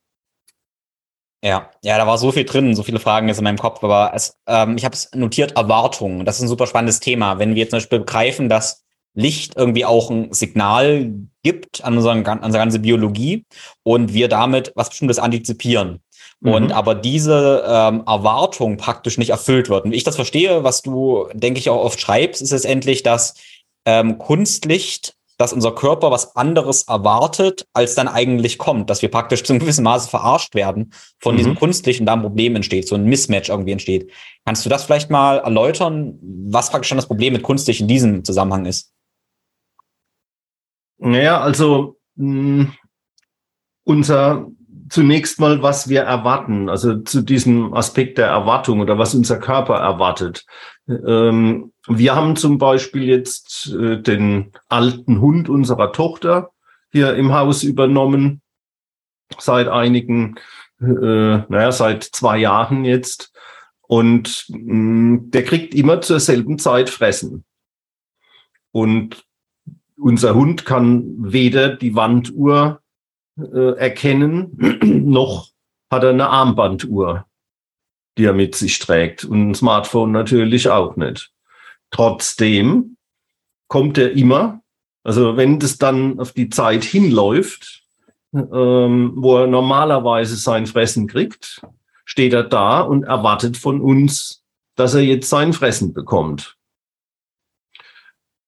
Ja, ja, da war so viel drin, so viele Fragen jetzt in meinem Kopf, aber es, ähm, ich habe es notiert, Erwartungen. Das ist ein super spannendes Thema. Wenn wir jetzt zum Beispiel begreifen, dass Licht irgendwie auch ein Signal gibt an, unseren, an unsere ganze Biologie und wir damit was Bestimmtes antizipieren. Mhm. Und aber diese ähm, Erwartung praktisch nicht erfüllt wird. Und ich das verstehe, was du, denke ich, auch oft schreibst, ist es endlich, dass ähm, Kunstlicht dass unser Körper was anderes erwartet, als dann eigentlich kommt, dass wir praktisch zu einem gewissen Maße verarscht werden von mhm. diesem Kunstlichen, da ein Problem entsteht, so ein Mismatch irgendwie entsteht. Kannst du das vielleicht mal erläutern, was praktisch schon das Problem mit Kunstlich in diesem Zusammenhang ist? Naja, also mh, hm, unser zunächst mal, was wir erwarten, also zu diesem Aspekt der Erwartung oder was unser Körper erwartet. Ähm, wir haben zum Beispiel jetzt äh, den alten Hund unserer Tochter hier im Haus übernommen, seit einigen, äh, naja, seit zwei Jahren jetzt. Und mh, hm, der kriegt immer zur selben Zeit fressen. Und unser Hund kann weder die Wanduhr äh, erkennen, noch hat er eine Armbanduhr, die er mit sich trägt. Und ein Smartphone natürlich auch nicht. Trotzdem kommt er immer, also wenn das dann auf die Zeit hinläuft, ähm, wo er normalerweise sein Fressen kriegt, steht er da und erwartet von uns, dass er jetzt sein Fressen bekommt.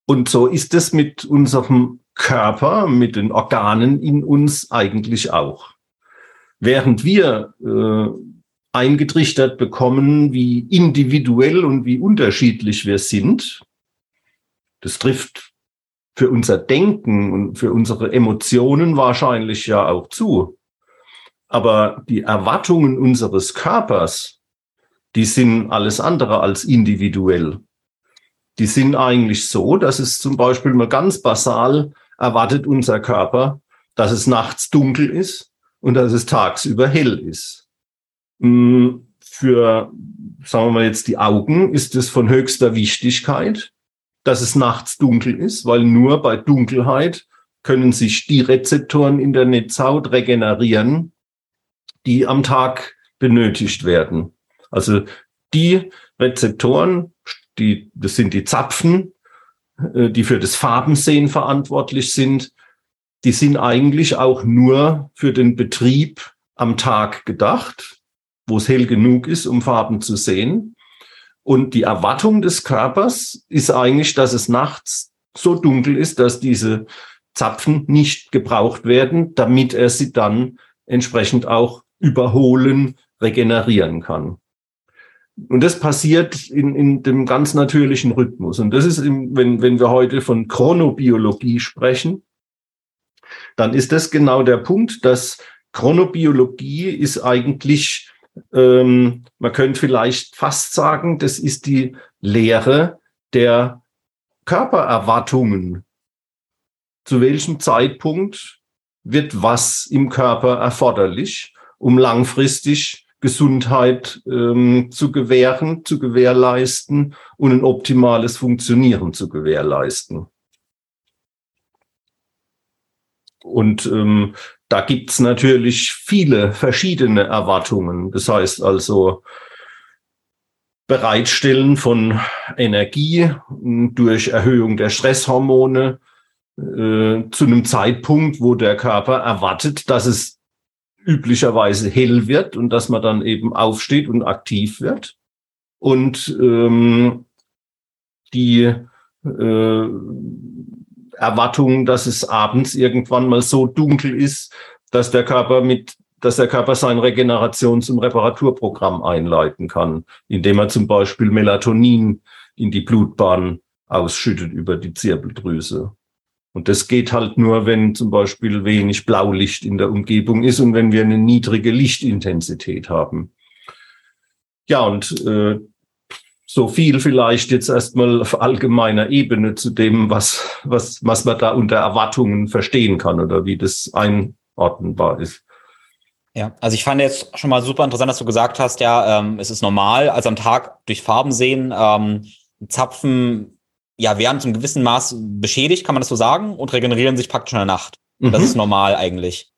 Und so ist es mit unserem Körper, mit den Organen in uns eigentlich auch. Während wir äh, eingetrichtert bekommen, wie individuell und wie unterschiedlich wir sind, das trifft für unser Denken und für unsere Emotionen wahrscheinlich ja auch zu. Aber die Erwartungen unseres Körpers, die sind alles andere als individuell. Die sind eigentlich so, dass es zum Beispiel mal ganz basal erwartet unser Körper, dass es nachts dunkel ist und dass es tagsüber hell ist. Mm, für, sagen wir mal jetzt, die Augen ist es von höchster Wichtigkeit, dass es nachts dunkel ist, weil nur bei Dunkelheit können sich die Rezeptoren in der Netzhaut regenerieren, die am Tag benötigt werden. Also die Rezeptoren, die, das sind die Zapfen, die für das Farbensehen verantwortlich sind, die sind eigentlich auch nur für den Betrieb am Tag gedacht, wo es hell genug ist, um Farben zu sehen. Und die Erwartung des Körpers ist eigentlich, dass es nachts so dunkel ist, dass diese Zapfen nicht gebraucht werden, damit er sie dann entsprechend auch überholen, regenerieren kann. Und das passiert in, in dem ganz natürlichen Rhythmus. Und das ist, im, wenn, wenn wir heute von Chronobiologie sprechen, dann ist das genau der Punkt, dass Chronobiologie ist eigentlich, ähm, man könnte vielleicht fast sagen, das ist die Lehre der Körpererwartungen. Zu welchem Zeitpunkt wird was im Körper erforderlich, um langfristig Gesundheit ähm, zu gewähren, zu gewährleisten und ein optimales Funktionieren zu gewährleisten. Und ähm, da gibt's natürlich viele verschiedene Erwartungen. Das heißt also Bereitstellen von Energie durch Erhöhung der Stresshormone äh, zu einem Zeitpunkt, wo der Körper erwartet, dass es üblicherweise hell wird und dass man dann eben aufsteht und aktiv wird. Und ähm, die äh, Erwartung, dass es abends irgendwann mal so dunkel ist, dass der Körper mit dass der Körper sein Regenerations- und Reparaturprogramm einleiten kann, indem er zum Beispiel Melatonin in die Blutbahn ausschüttet über die Zirbeldrüse. Und das geht halt nur, wenn zum Beispiel wenig Blaulicht in der Umgebung ist und wenn wir eine niedrige Lichtintensität haben. Ja, und äh, so viel vielleicht jetzt erstmal auf allgemeiner Ebene zu dem, was, was, was man da unter Erwartungen verstehen kann oder wie das einordnenbar ist. Ja, also ich fand jetzt schon mal super interessant, dass du gesagt hast, ja, ähm, es ist normal, also am Tag durch Farben sehen, ähm, Zapfen ja, werden zum gewissen Maß beschädigt, kann man das so sagen, und regenerieren sich praktisch in der Nacht. Mhm. Das ist normal eigentlich.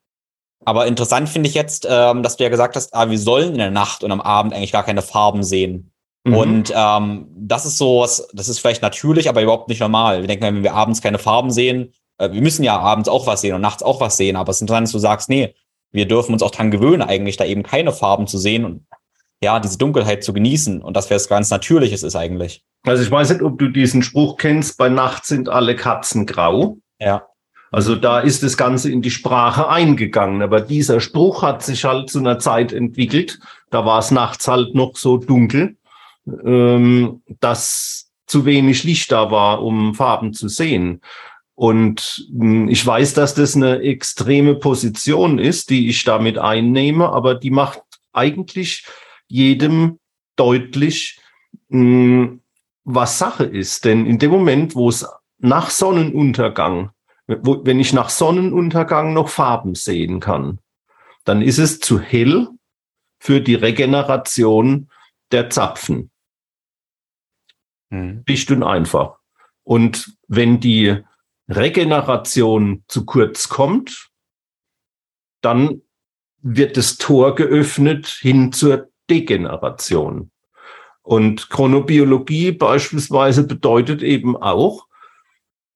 Aber interessant finde ich jetzt, ähm, dass du ja gesagt hast, ah, wir sollen in der Nacht und am Abend eigentlich gar keine Farben sehen. Mhm. Und ähm, das ist so was, das ist vielleicht natürlich, aber überhaupt nicht normal. Wir denken, wenn wir abends keine Farben sehen, äh, wir müssen ja abends auch was sehen und nachts auch was sehen, aber es ist interessant, dass du sagst, nee, wir dürfen uns auch dran gewöhnen, eigentlich da eben keine Farben zu sehen und ja, diese Dunkelheit zu genießen und dass was ganz Natürliches ist eigentlich. Also ich weiß nicht, ob du diesen Spruch kennst, bei Nacht sind alle Katzen grau. Ja. Also da ist das Ganze in die Sprache eingegangen. Aber dieser Spruch hat sich halt zu einer Zeit entwickelt. Da war es nachts halt noch so dunkel, ähm, dass zu wenig Licht da war, um Farben zu sehen. Und hm, ich weiß, dass das eine extreme Position ist, die ich damit einnehme, aber die macht eigentlich jedem deutlich, hm, was Sache ist. Denn in dem Moment, wo es nach Sonnenuntergang, wo, wenn ich nach Sonnenuntergang noch Farben sehen kann, dann ist es zu hell für die Regeneration der Zapfen. Hm. Dicht und einfach. Und wenn die Regeneration zu kurz kommt, dann wird das Tor geöffnet hin zur Degeneration. Und Chronobiologie beispielsweise bedeutet eben auch,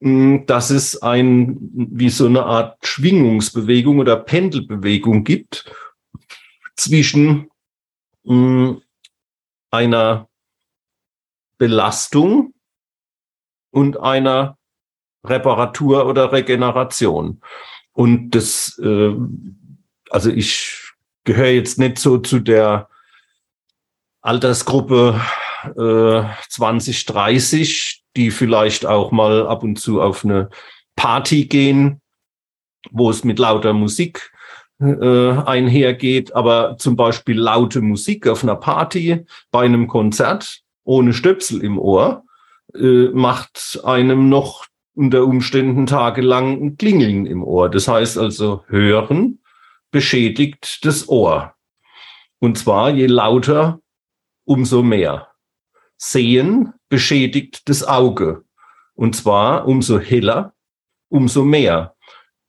hm, dass es ein, wie so eine Art Schwingungsbewegung oder Pendelbewegung gibt zwischen hm, einer Belastung und einer Reparatur oder Regeneration. Und das, äh, also ich gehöre jetzt nicht so zu der Altersgruppe äh, 20, 30, die vielleicht auch mal ab und zu auf eine Party gehen, wo es mit lauter Musik äh, einhergeht, aber zum Beispiel laute Musik auf einer Party bei einem Konzert ohne Stöpsel im Ohr äh, macht einem noch unter Umständen tagelang ein Klingeln im Ohr. Das heißt also, hören beschädigt das Ohr. Und zwar je lauter, umso mehr. Sehen beschädigt das Auge. Und zwar umso heller, umso mehr.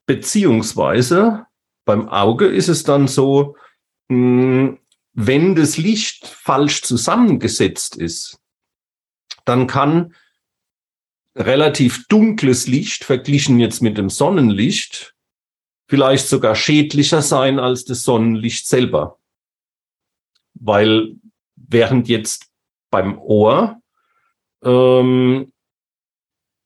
Beziehungsweise beim Auge ist es dann so, hm, wenn das Licht falsch zusammengesetzt ist, dann kann relativ dunkles Licht verglichen jetzt mit dem Sonnenlicht vielleicht sogar schädlicher sein als das Sonnenlicht selber. Weil während jetzt beim Ohr ähm,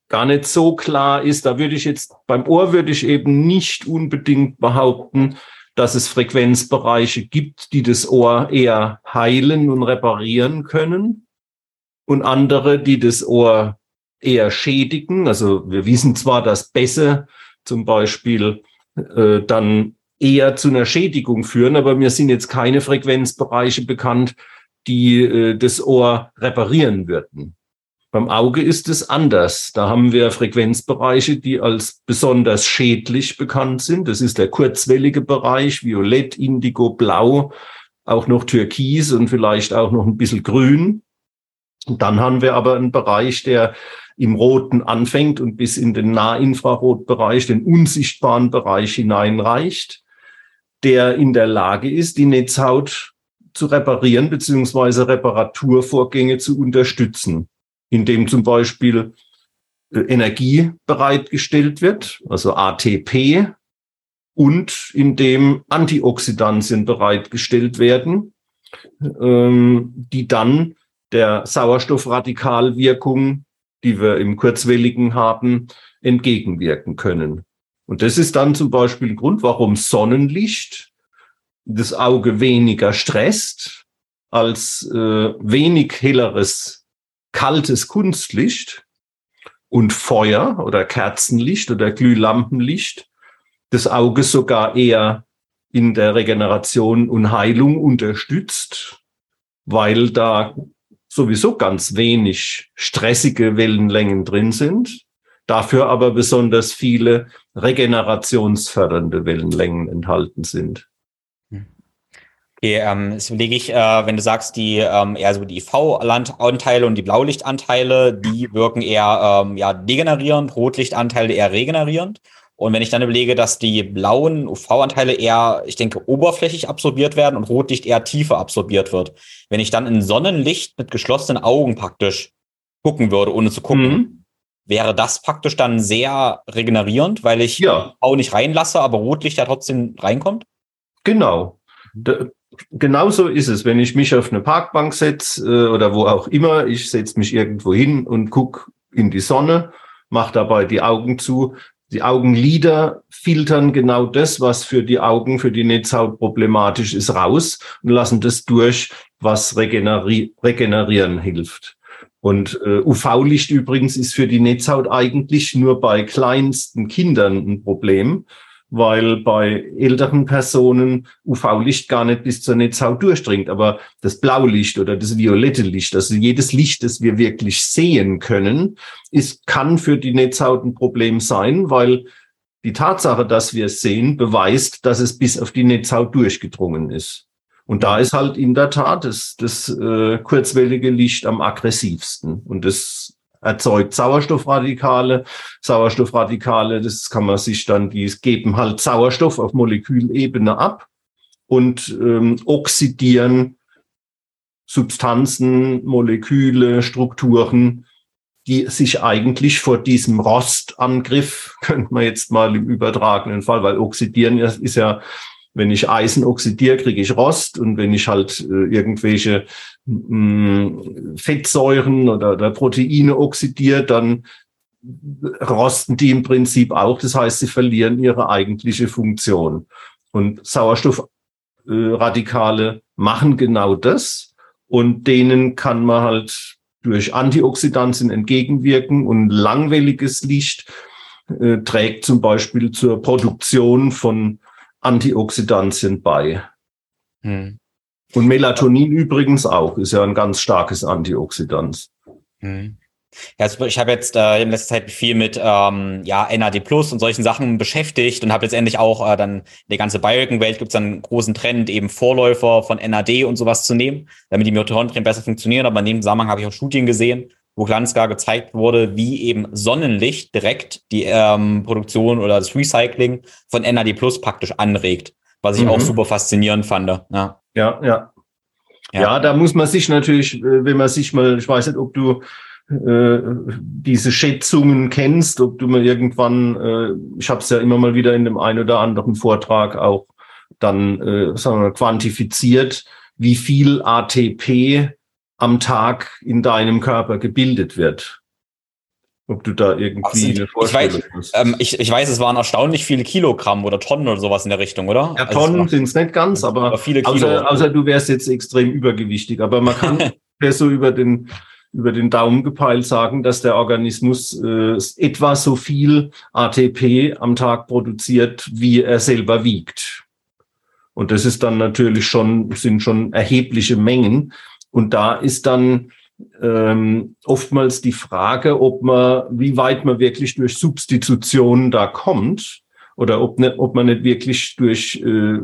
gar nicht so klar ist, da würde ich jetzt, beim Ohr würde ich eben nicht unbedingt behaupten, dass es Frequenzbereiche gibt, die das Ohr eher heilen und reparieren können und andere, die das Ohr eher schädigen. Also wir wissen zwar, dass Bässe zum Beispiel äh, dann eher zu einer Schädigung führen, aber mir sind jetzt keine Frequenzbereiche bekannt, die äh, das Ohr reparieren würden. Beim Auge ist es anders. Da haben wir Frequenzbereiche, die als besonders schädlich bekannt sind. Das ist der kurzwellige Bereich, Violett, Indigo, Blau, auch noch Türkis und vielleicht auch noch ein bisschen Grün. Und dann haben wir aber einen Bereich, der im Roten anfängt und bis in den Nahinfrarotbereich, den unsichtbaren Bereich hineinreicht, der in der Lage ist, die Netzhaut zu reparieren beziehungsweise Reparaturvorgänge zu unterstützen, indem zum Beispiel äh, Energie bereitgestellt wird, also ATP, und indem Antioxidantien bereitgestellt werden, ähm, die dann der Sauerstoffradikalwirkung, die wir im Kurzwelligen haben, entgegenwirken können. Und das ist dann zum Beispiel ein Grund, warum Sonnenlicht das Auge weniger stresst als äh, wenig helleres, kaltes Kunstlicht und Feuer oder Kerzenlicht oder Glühlampenlicht das Auge sogar eher in der Regeneration und Heilung unterstützt, weil da sowieso ganz wenig stressige Wellenlängen drin sind, dafür aber besonders viele regenerationsfördernde Wellenlängen enthalten sind. Okay, ähm, das überlege ich, äh, wenn du sagst, die ähm, eher so die IV-Anteile und die Blaulichtanteile, die wirken eher ähm, ja, degenerierend, Rotlichtanteile eher regenerierend. Und wenn ich dann überlege, dass die blauen UV-Anteile eher, ich denke, oberflächlich absorbiert werden und Rotlicht eher tiefer absorbiert wird. Wenn ich dann in Sonnenlicht mit geschlossenen Augen praktisch gucken würde, ohne zu gucken, mhm. wäre das praktisch dann sehr regenerierend, weil ich ja. UV nicht reinlasse, aber Rotlicht ja trotzdem reinkommt? Genau. Genauso ist es, wenn ich mich auf eine Parkbank setze äh, oder wo auch immer, ich setze mich irgendwo hin und gucke in die Sonne, mache dabei die Augen zu, die Augenlider filtern genau das, was für die Augen, für die Netzhaut problematisch ist, raus und lassen das durch, was regeneri regenerieren hilft. Und äh, UV-Licht übrigens ist für die Netzhaut eigentlich nur bei kleinsten Kindern ein Problem, weil bei älteren Personen UV-Licht gar nicht bis zur Netzhaut durchdringt. Aber das Blaulicht oder das violette Licht, also jedes Licht, das wir wirklich sehen können, ist, kann für die Netzhaut ein Problem sein, weil die Tatsache, dass wir es sehen, beweist, dass es bis auf die Netzhaut durchgedrungen ist. Und da ist halt in der Tat das, das äh, kurzwellige Licht am aggressivsten. Und das erzeugt Sauerstoffradikale. Sauerstoffradikale, das kann man sich dann, die geben halt Sauerstoff auf Molekülebene ab und ähm, oxidieren Substanzen, Moleküle, Strukturen, die sich eigentlich vor diesem Rostangriff, könnte man jetzt mal im übertragenen Fall, weil oxidieren ist ja wenn ich Eisen oxidiere, kriege ich Rost und wenn ich halt äh, irgendwelche mh, mm, Fettsäuren oder, oder Proteine oxidiere, dann rosten die im Prinzip auch. Das heißt, sie verlieren ihre eigentliche Funktion. Und Sauerstoffradikale äh, machen genau das und denen kann man halt durch Antioxidantien entgegenwirken und langwelliges Licht äh, trägt zum Beispiel zur Produktion von Antioxidantien bei. Hm. Und Melatonin übrigens auch, ist ja ein ganz starkes Antioxidant. Hm. Ja, also ich habe jetzt äh, in letzter Zeit viel mit ähm, ja, NAD Plus und solchen Sachen beschäftigt und habe letztendlich auch äh, dann in der ganzen Biohacken-Welt gibt es einen großen Trend, eben Vorläufer von NAD und sowas zu nehmen, damit die Mitochondrien besser funktionieren. Aber in dem Zusammenhang habe ich auch Studien gesehen, wo ganz klar gezeigt wurde, wie eben Sonnenlicht direkt die ähm, Produktion oder das Recycling von NAD Plus praktisch anregt, was ich mhm. auch super faszinierend fand. Ja, ja. ja. Ja. da muss man sich natürlich, äh, wenn man sich mal, ich weiß nicht, ob du äh, diese Schätzungen kennst, ob du mal irgendwann, äh, ich habe es ja immer mal wieder in dem einen oder anderen Vortrag auch dann äh, sagen wir, quantifiziert, wie viel ATP am Tag in deinem Körper gebildet wird. Ob du da irgendwie eine Vorstellung ich weiß, ähm, ich, ich weiß, es waren erstaunlich viele Kilogramm oder Tonnen oder sowas in der Richtung, oder? Ja, also Tonnen sind es nicht ganz, aber, aber viele Kilo. Außer, außer du wärst jetzt extrem übergewichtig. Aber man kann so über den über den Daumen gepeilt sagen, dass der Organismus äh, etwa so viel ATP am Tag produziert, wie er selber wiegt. Und das ist dann natürlich schon, sind schon erhebliche Mengen. Und da ist dann ähm, oftmals die Frage, ob man, wie weit man wirklich durch Substitution da kommt oder ob, ne, ob man nicht wirklich durch äh,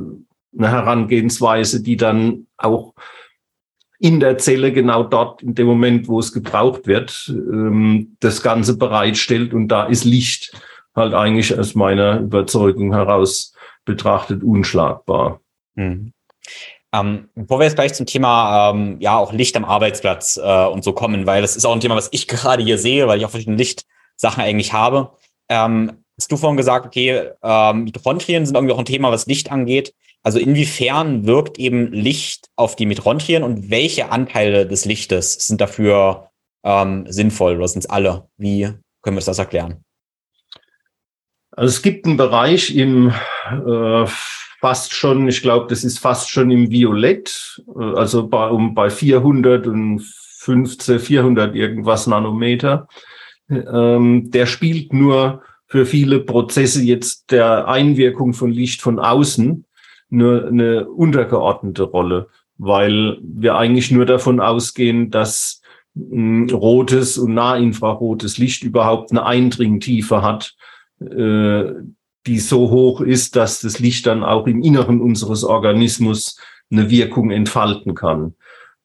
eine Herangehensweise, die dann auch in der Zelle genau dort, in dem Moment, wo es gebraucht wird, ähm, das Ganze bereitstellt. Und da ist Licht halt eigentlich aus meiner Überzeugung heraus betrachtet unschlagbar. Mhm. Ähm, bevor wir jetzt gleich zum Thema ähm, ja auch Licht am Arbeitsplatz äh, und so kommen, weil das ist auch ein Thema, was ich gerade hier sehe, weil ich auch verschiedene Lichtsachen eigentlich habe. Ähm, hast du vorhin gesagt, okay, ähm, Mitochondrien sind irgendwie auch ein Thema, was Licht angeht. Also inwiefern wirkt eben Licht auf die Mitochondrien und welche Anteile des Lichtes sind dafür ähm, sinnvoll oder sind es alle? Wie können wir uns das erklären? Also es gibt einen Bereich im äh, fast schon, ich glaube, das ist fast schon im Violett, äh, also bei, um bei 415, 400 irgendwas Nanometer. Ähm, der spielt nur für viele Prozesse jetzt der Einwirkung von Licht von außen nur eine untergeordnete Rolle, weil wir eigentlich nur davon ausgehen, dass mh, hm, rotes und nahinfrarotes Licht überhaupt eine Eindringtiefe hat, äh, die so hoch ist, dass das Licht dann auch im Inneren unseres Organismus eine Wirkung entfalten kann.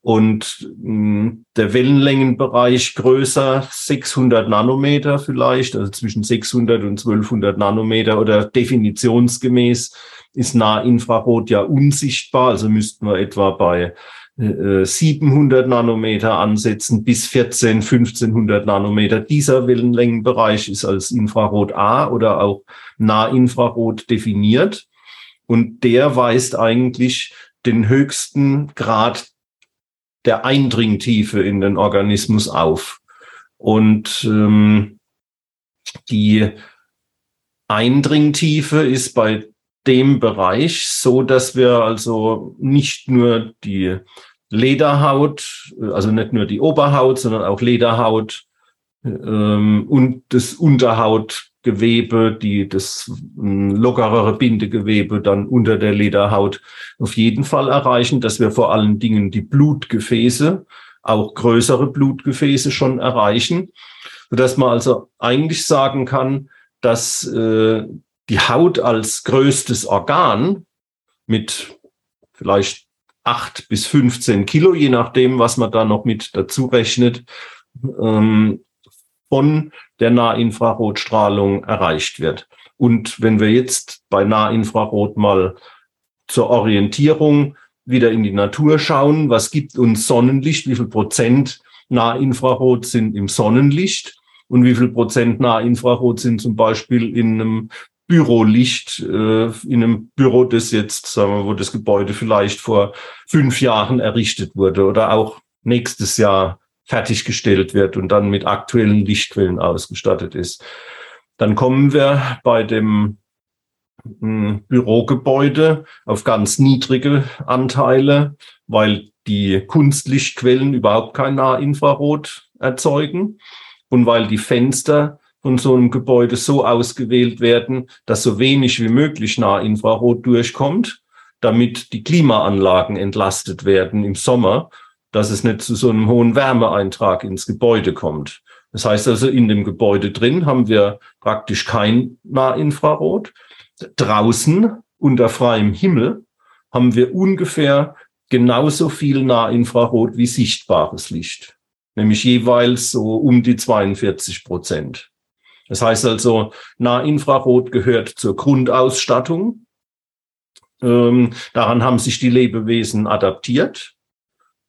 Und mh, hm, der Wellenlängenbereich größer, 600 Nanometer vielleicht, also zwischen 600 und 1200 Nanometer oder definitionsgemäß ist Nahinfrarot ja unsichtbar, also müssten wir etwa bei 700 äh, Nanometer ansetzen bis 14, 1500 Nanometer. Dieser Wellenlängenbereich ist als Infrarot A oder auch Nahinfrarot definiert. Und der weist eigentlich den höchsten Grad der Eindringtiefe in den Organismus auf. Und ähm, die Eindringtiefe ist bei dem Bereich so, dass wir also nicht nur die Lederhaut, also nicht nur die Oberhaut, sondern auch Lederhaut ähm, und das Unterhautgewebe, die das ähm, lockerere Bindegewebe dann unter der Lederhaut auf jeden Fall erreichen, dass wir vor allen Dingen die Blutgefäße, auch größere Blutgefäße schon erreichen, sodass man also eigentlich sagen kann, dass äh, die Haut als größtes Organ mit vielleicht acht bis 15 Kilo, je nachdem, was man da noch mit dazu rechnet, ähm, von der Nahinfrarotstrahlung erreicht wird. Und wenn wir jetzt bei Nahinfrarot mal zur Orientierung wieder in die Natur schauen, was gibt uns Sonnenlicht, wie viel Prozent Nahinfrarot sind im Sonnenlicht und wie viel Prozent Nahinfrarot sind zum Beispiel in einem Bürolicht äh, in einem Büro, das jetzt, sagen wir, wo das Gebäude vielleicht vor fünf Jahren errichtet wurde oder auch nächstes Jahr fertiggestellt wird und dann mit aktuellen Lichtquellen ausgestattet ist. Dann kommen wir bei dem hm, Bürogebäude auf ganz niedrige Anteile, weil die Kunstlichtquellen überhaupt kein Nahinfrarot erzeugen und weil die Fenster von so einem Gebäude so ausgewählt werden, dass so wenig wie möglich Nahinfrarot durchkommt, damit die Klimaanlagen entlastet werden im Sommer, dass es nicht zu so einem hohen Wärmeeintrag ins Gebäude kommt. Das heißt also, in dem Gebäude drin haben wir praktisch kein Nahinfrarot. Draußen unter freiem Himmel haben wir ungefähr genauso viel Nahinfrarot wie sichtbares Licht. nämlich jeweils so um die 42 Prozent. Das heißt also, Nahinfrarot gehört zur Grundausstattung. Ähm, daran haben sich die Lebewesen adaptiert.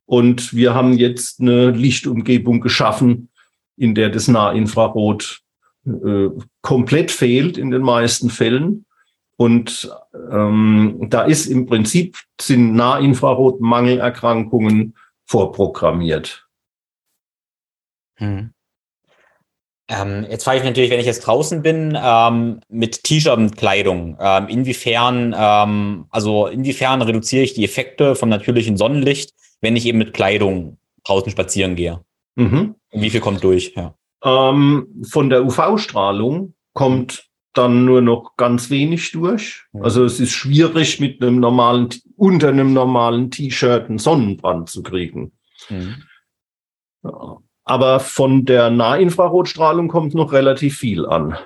Und wir haben jetzt eine Lichtumgebung geschaffen, in der das Nahinfrarot äh, komplett fehlt in den meisten Fällen. Und ähm, da ist im Prinzip sind Nahinfrarotmangelerkrankungen vorprogrammiert. Hm. Ähm, jetzt frage ich natürlich, wenn ich jetzt draußen bin, ähm, mit T-Shirt und Kleidung, ähm, inwiefern, ähm, also inwiefern reduziere ich die Effekte vom natürlichen Sonnenlicht, wenn ich eben mit Kleidung draußen spazieren gehe? Mhm. Wie viel kommt durch? Ja. Ähm, von der UV-Strahlung kommt dann nur noch ganz wenig durch. Also es ist schwierig, mit einem normalen, unter einem normalen T-Shirt einen Sonnenbrand zu kriegen. Mhm. Aber von der Nahinfrarotstrahlung kommt noch relativ viel an.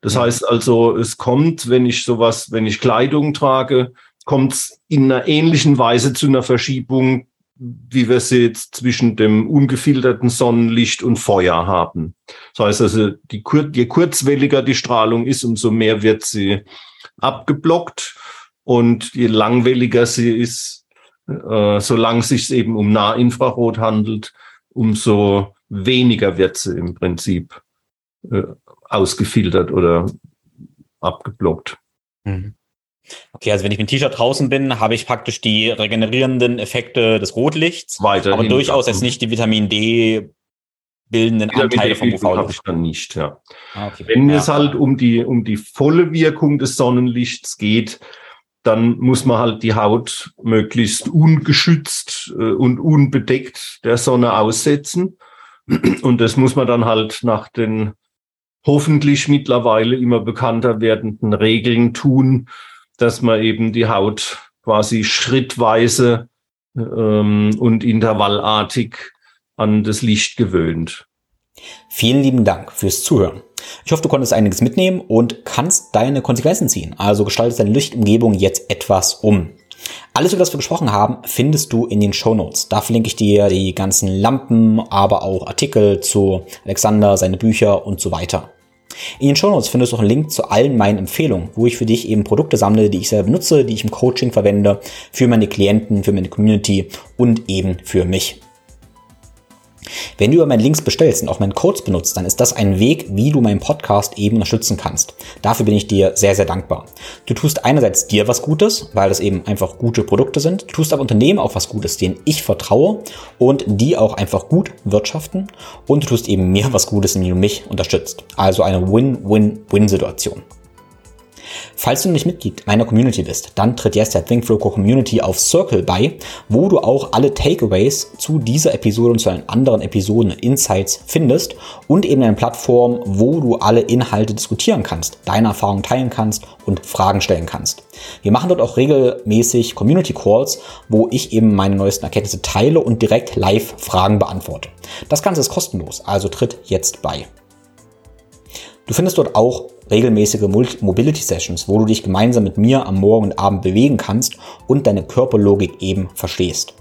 Das heißt also, es kommt, wenn ich sowas, wenn ich Kleidung trage, kommt es in einer ähnlichen Weise zu einer Verschiebung wie wir sie jetzt zwischen dem ungefilterten Sonnenlicht und Feuer haben. Das heißt also, die, je kurzwelliger die Strahlung ist, umso mehr wird sie abgeblockt und je langwelliger sie ist, äh, solange es sich eben um Nahinfrarot handelt, umso weniger wird sie im Prinzip äh, ausgefiltert oder abgeblockt. Mhm. Okay, also wenn ich mit T-Shirt draußen bin, habe ich praktisch die regenerierenden Effekte des Rotlichts, Weiterhin aber durchaus jetzt nicht die Vitamin D bildenden Vitamin Anteile vom UV-Licht. habe ich dann nicht, ja. Ah, okay. Wenn ja. es halt um die, um die volle Wirkung des Sonnenlichts geht, dann muss man halt die Haut möglichst ungeschützt äh, und unbedeckt der Sonne aussetzen. Und das muss man dann halt nach den hoffentlich mittlerweile immer bekannter werdenden Regeln tun, dass man eben die Haut quasi schrittweise ähm, und intervallartig an das Licht gewöhnt. Vielen lieben Dank fürs Zuhören. Ich hoffe, du konntest einiges mitnehmen und kannst deine Konsequenzen ziehen. Also gestaltest deine Lichtumgebung jetzt etwas um. Alles, über das wir gesprochen haben, findest du in den Show Notes. Da verlinke ich dir die ganzen Lampen, aber auch Artikel zu Alexander, seine Bücher und so weiter. In den Shownotes findest du auch einen Link zu allen meinen Empfehlungen, wo ich für dich eben Produkte sammle, die ich selber benutze, die ich im Coaching verwende, für meine Klienten, für meine Community und eben für mich. Wenn du über meine Links bestellst und auch meinen Codes benutzt, dann ist das ein Weg, wie du meinen Podcast eben unterstützen kannst. Dafür bin ich dir sehr, sehr dankbar. Du tust einerseits dir was Gutes, weil das eben einfach gute Produkte sind. Du tust aber Unternehmen auch was Gutes, denen ich vertraue und die auch einfach gut wirtschaften. Und du tust eben mir was Gutes, indem du mich unterstützt. Also eine Win-Win-Win-Situation. Falls du nicht Mitglied meiner Community bist, dann tritt jetzt der ThinkFloco Community auf Circle bei, wo du auch alle Takeaways zu dieser Episode und zu allen anderen Episoden Insights findest und eben eine Plattform, wo du alle Inhalte diskutieren kannst, deine Erfahrungen teilen kannst und Fragen stellen kannst. Wir machen dort auch regelmäßig Community Calls, wo ich eben meine neuesten Erkenntnisse teile und direkt live Fragen beantworte. Das Ganze ist kostenlos, also tritt jetzt bei. Du findest dort auch regelmäßige Mobility Sessions, wo du dich gemeinsam mit mir am Morgen und Abend bewegen kannst und deine Körperlogik eben verstehst.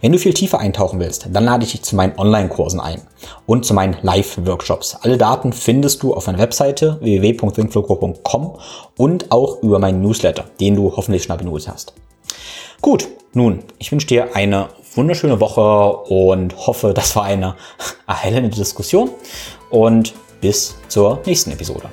Wenn du viel tiefer eintauchen willst, dann lade ich dich zu meinen Online-Kursen ein und zu meinen Live-Workshops. Alle Daten findest du auf meiner Webseite www.thinkflowco.com und auch über meinen Newsletter, den du hoffentlich schon benutzt hast. Gut, nun, ich wünsche dir eine wunderschöne Woche und hoffe, das war eine erhellende Diskussion und Bis zur nächsten Episode.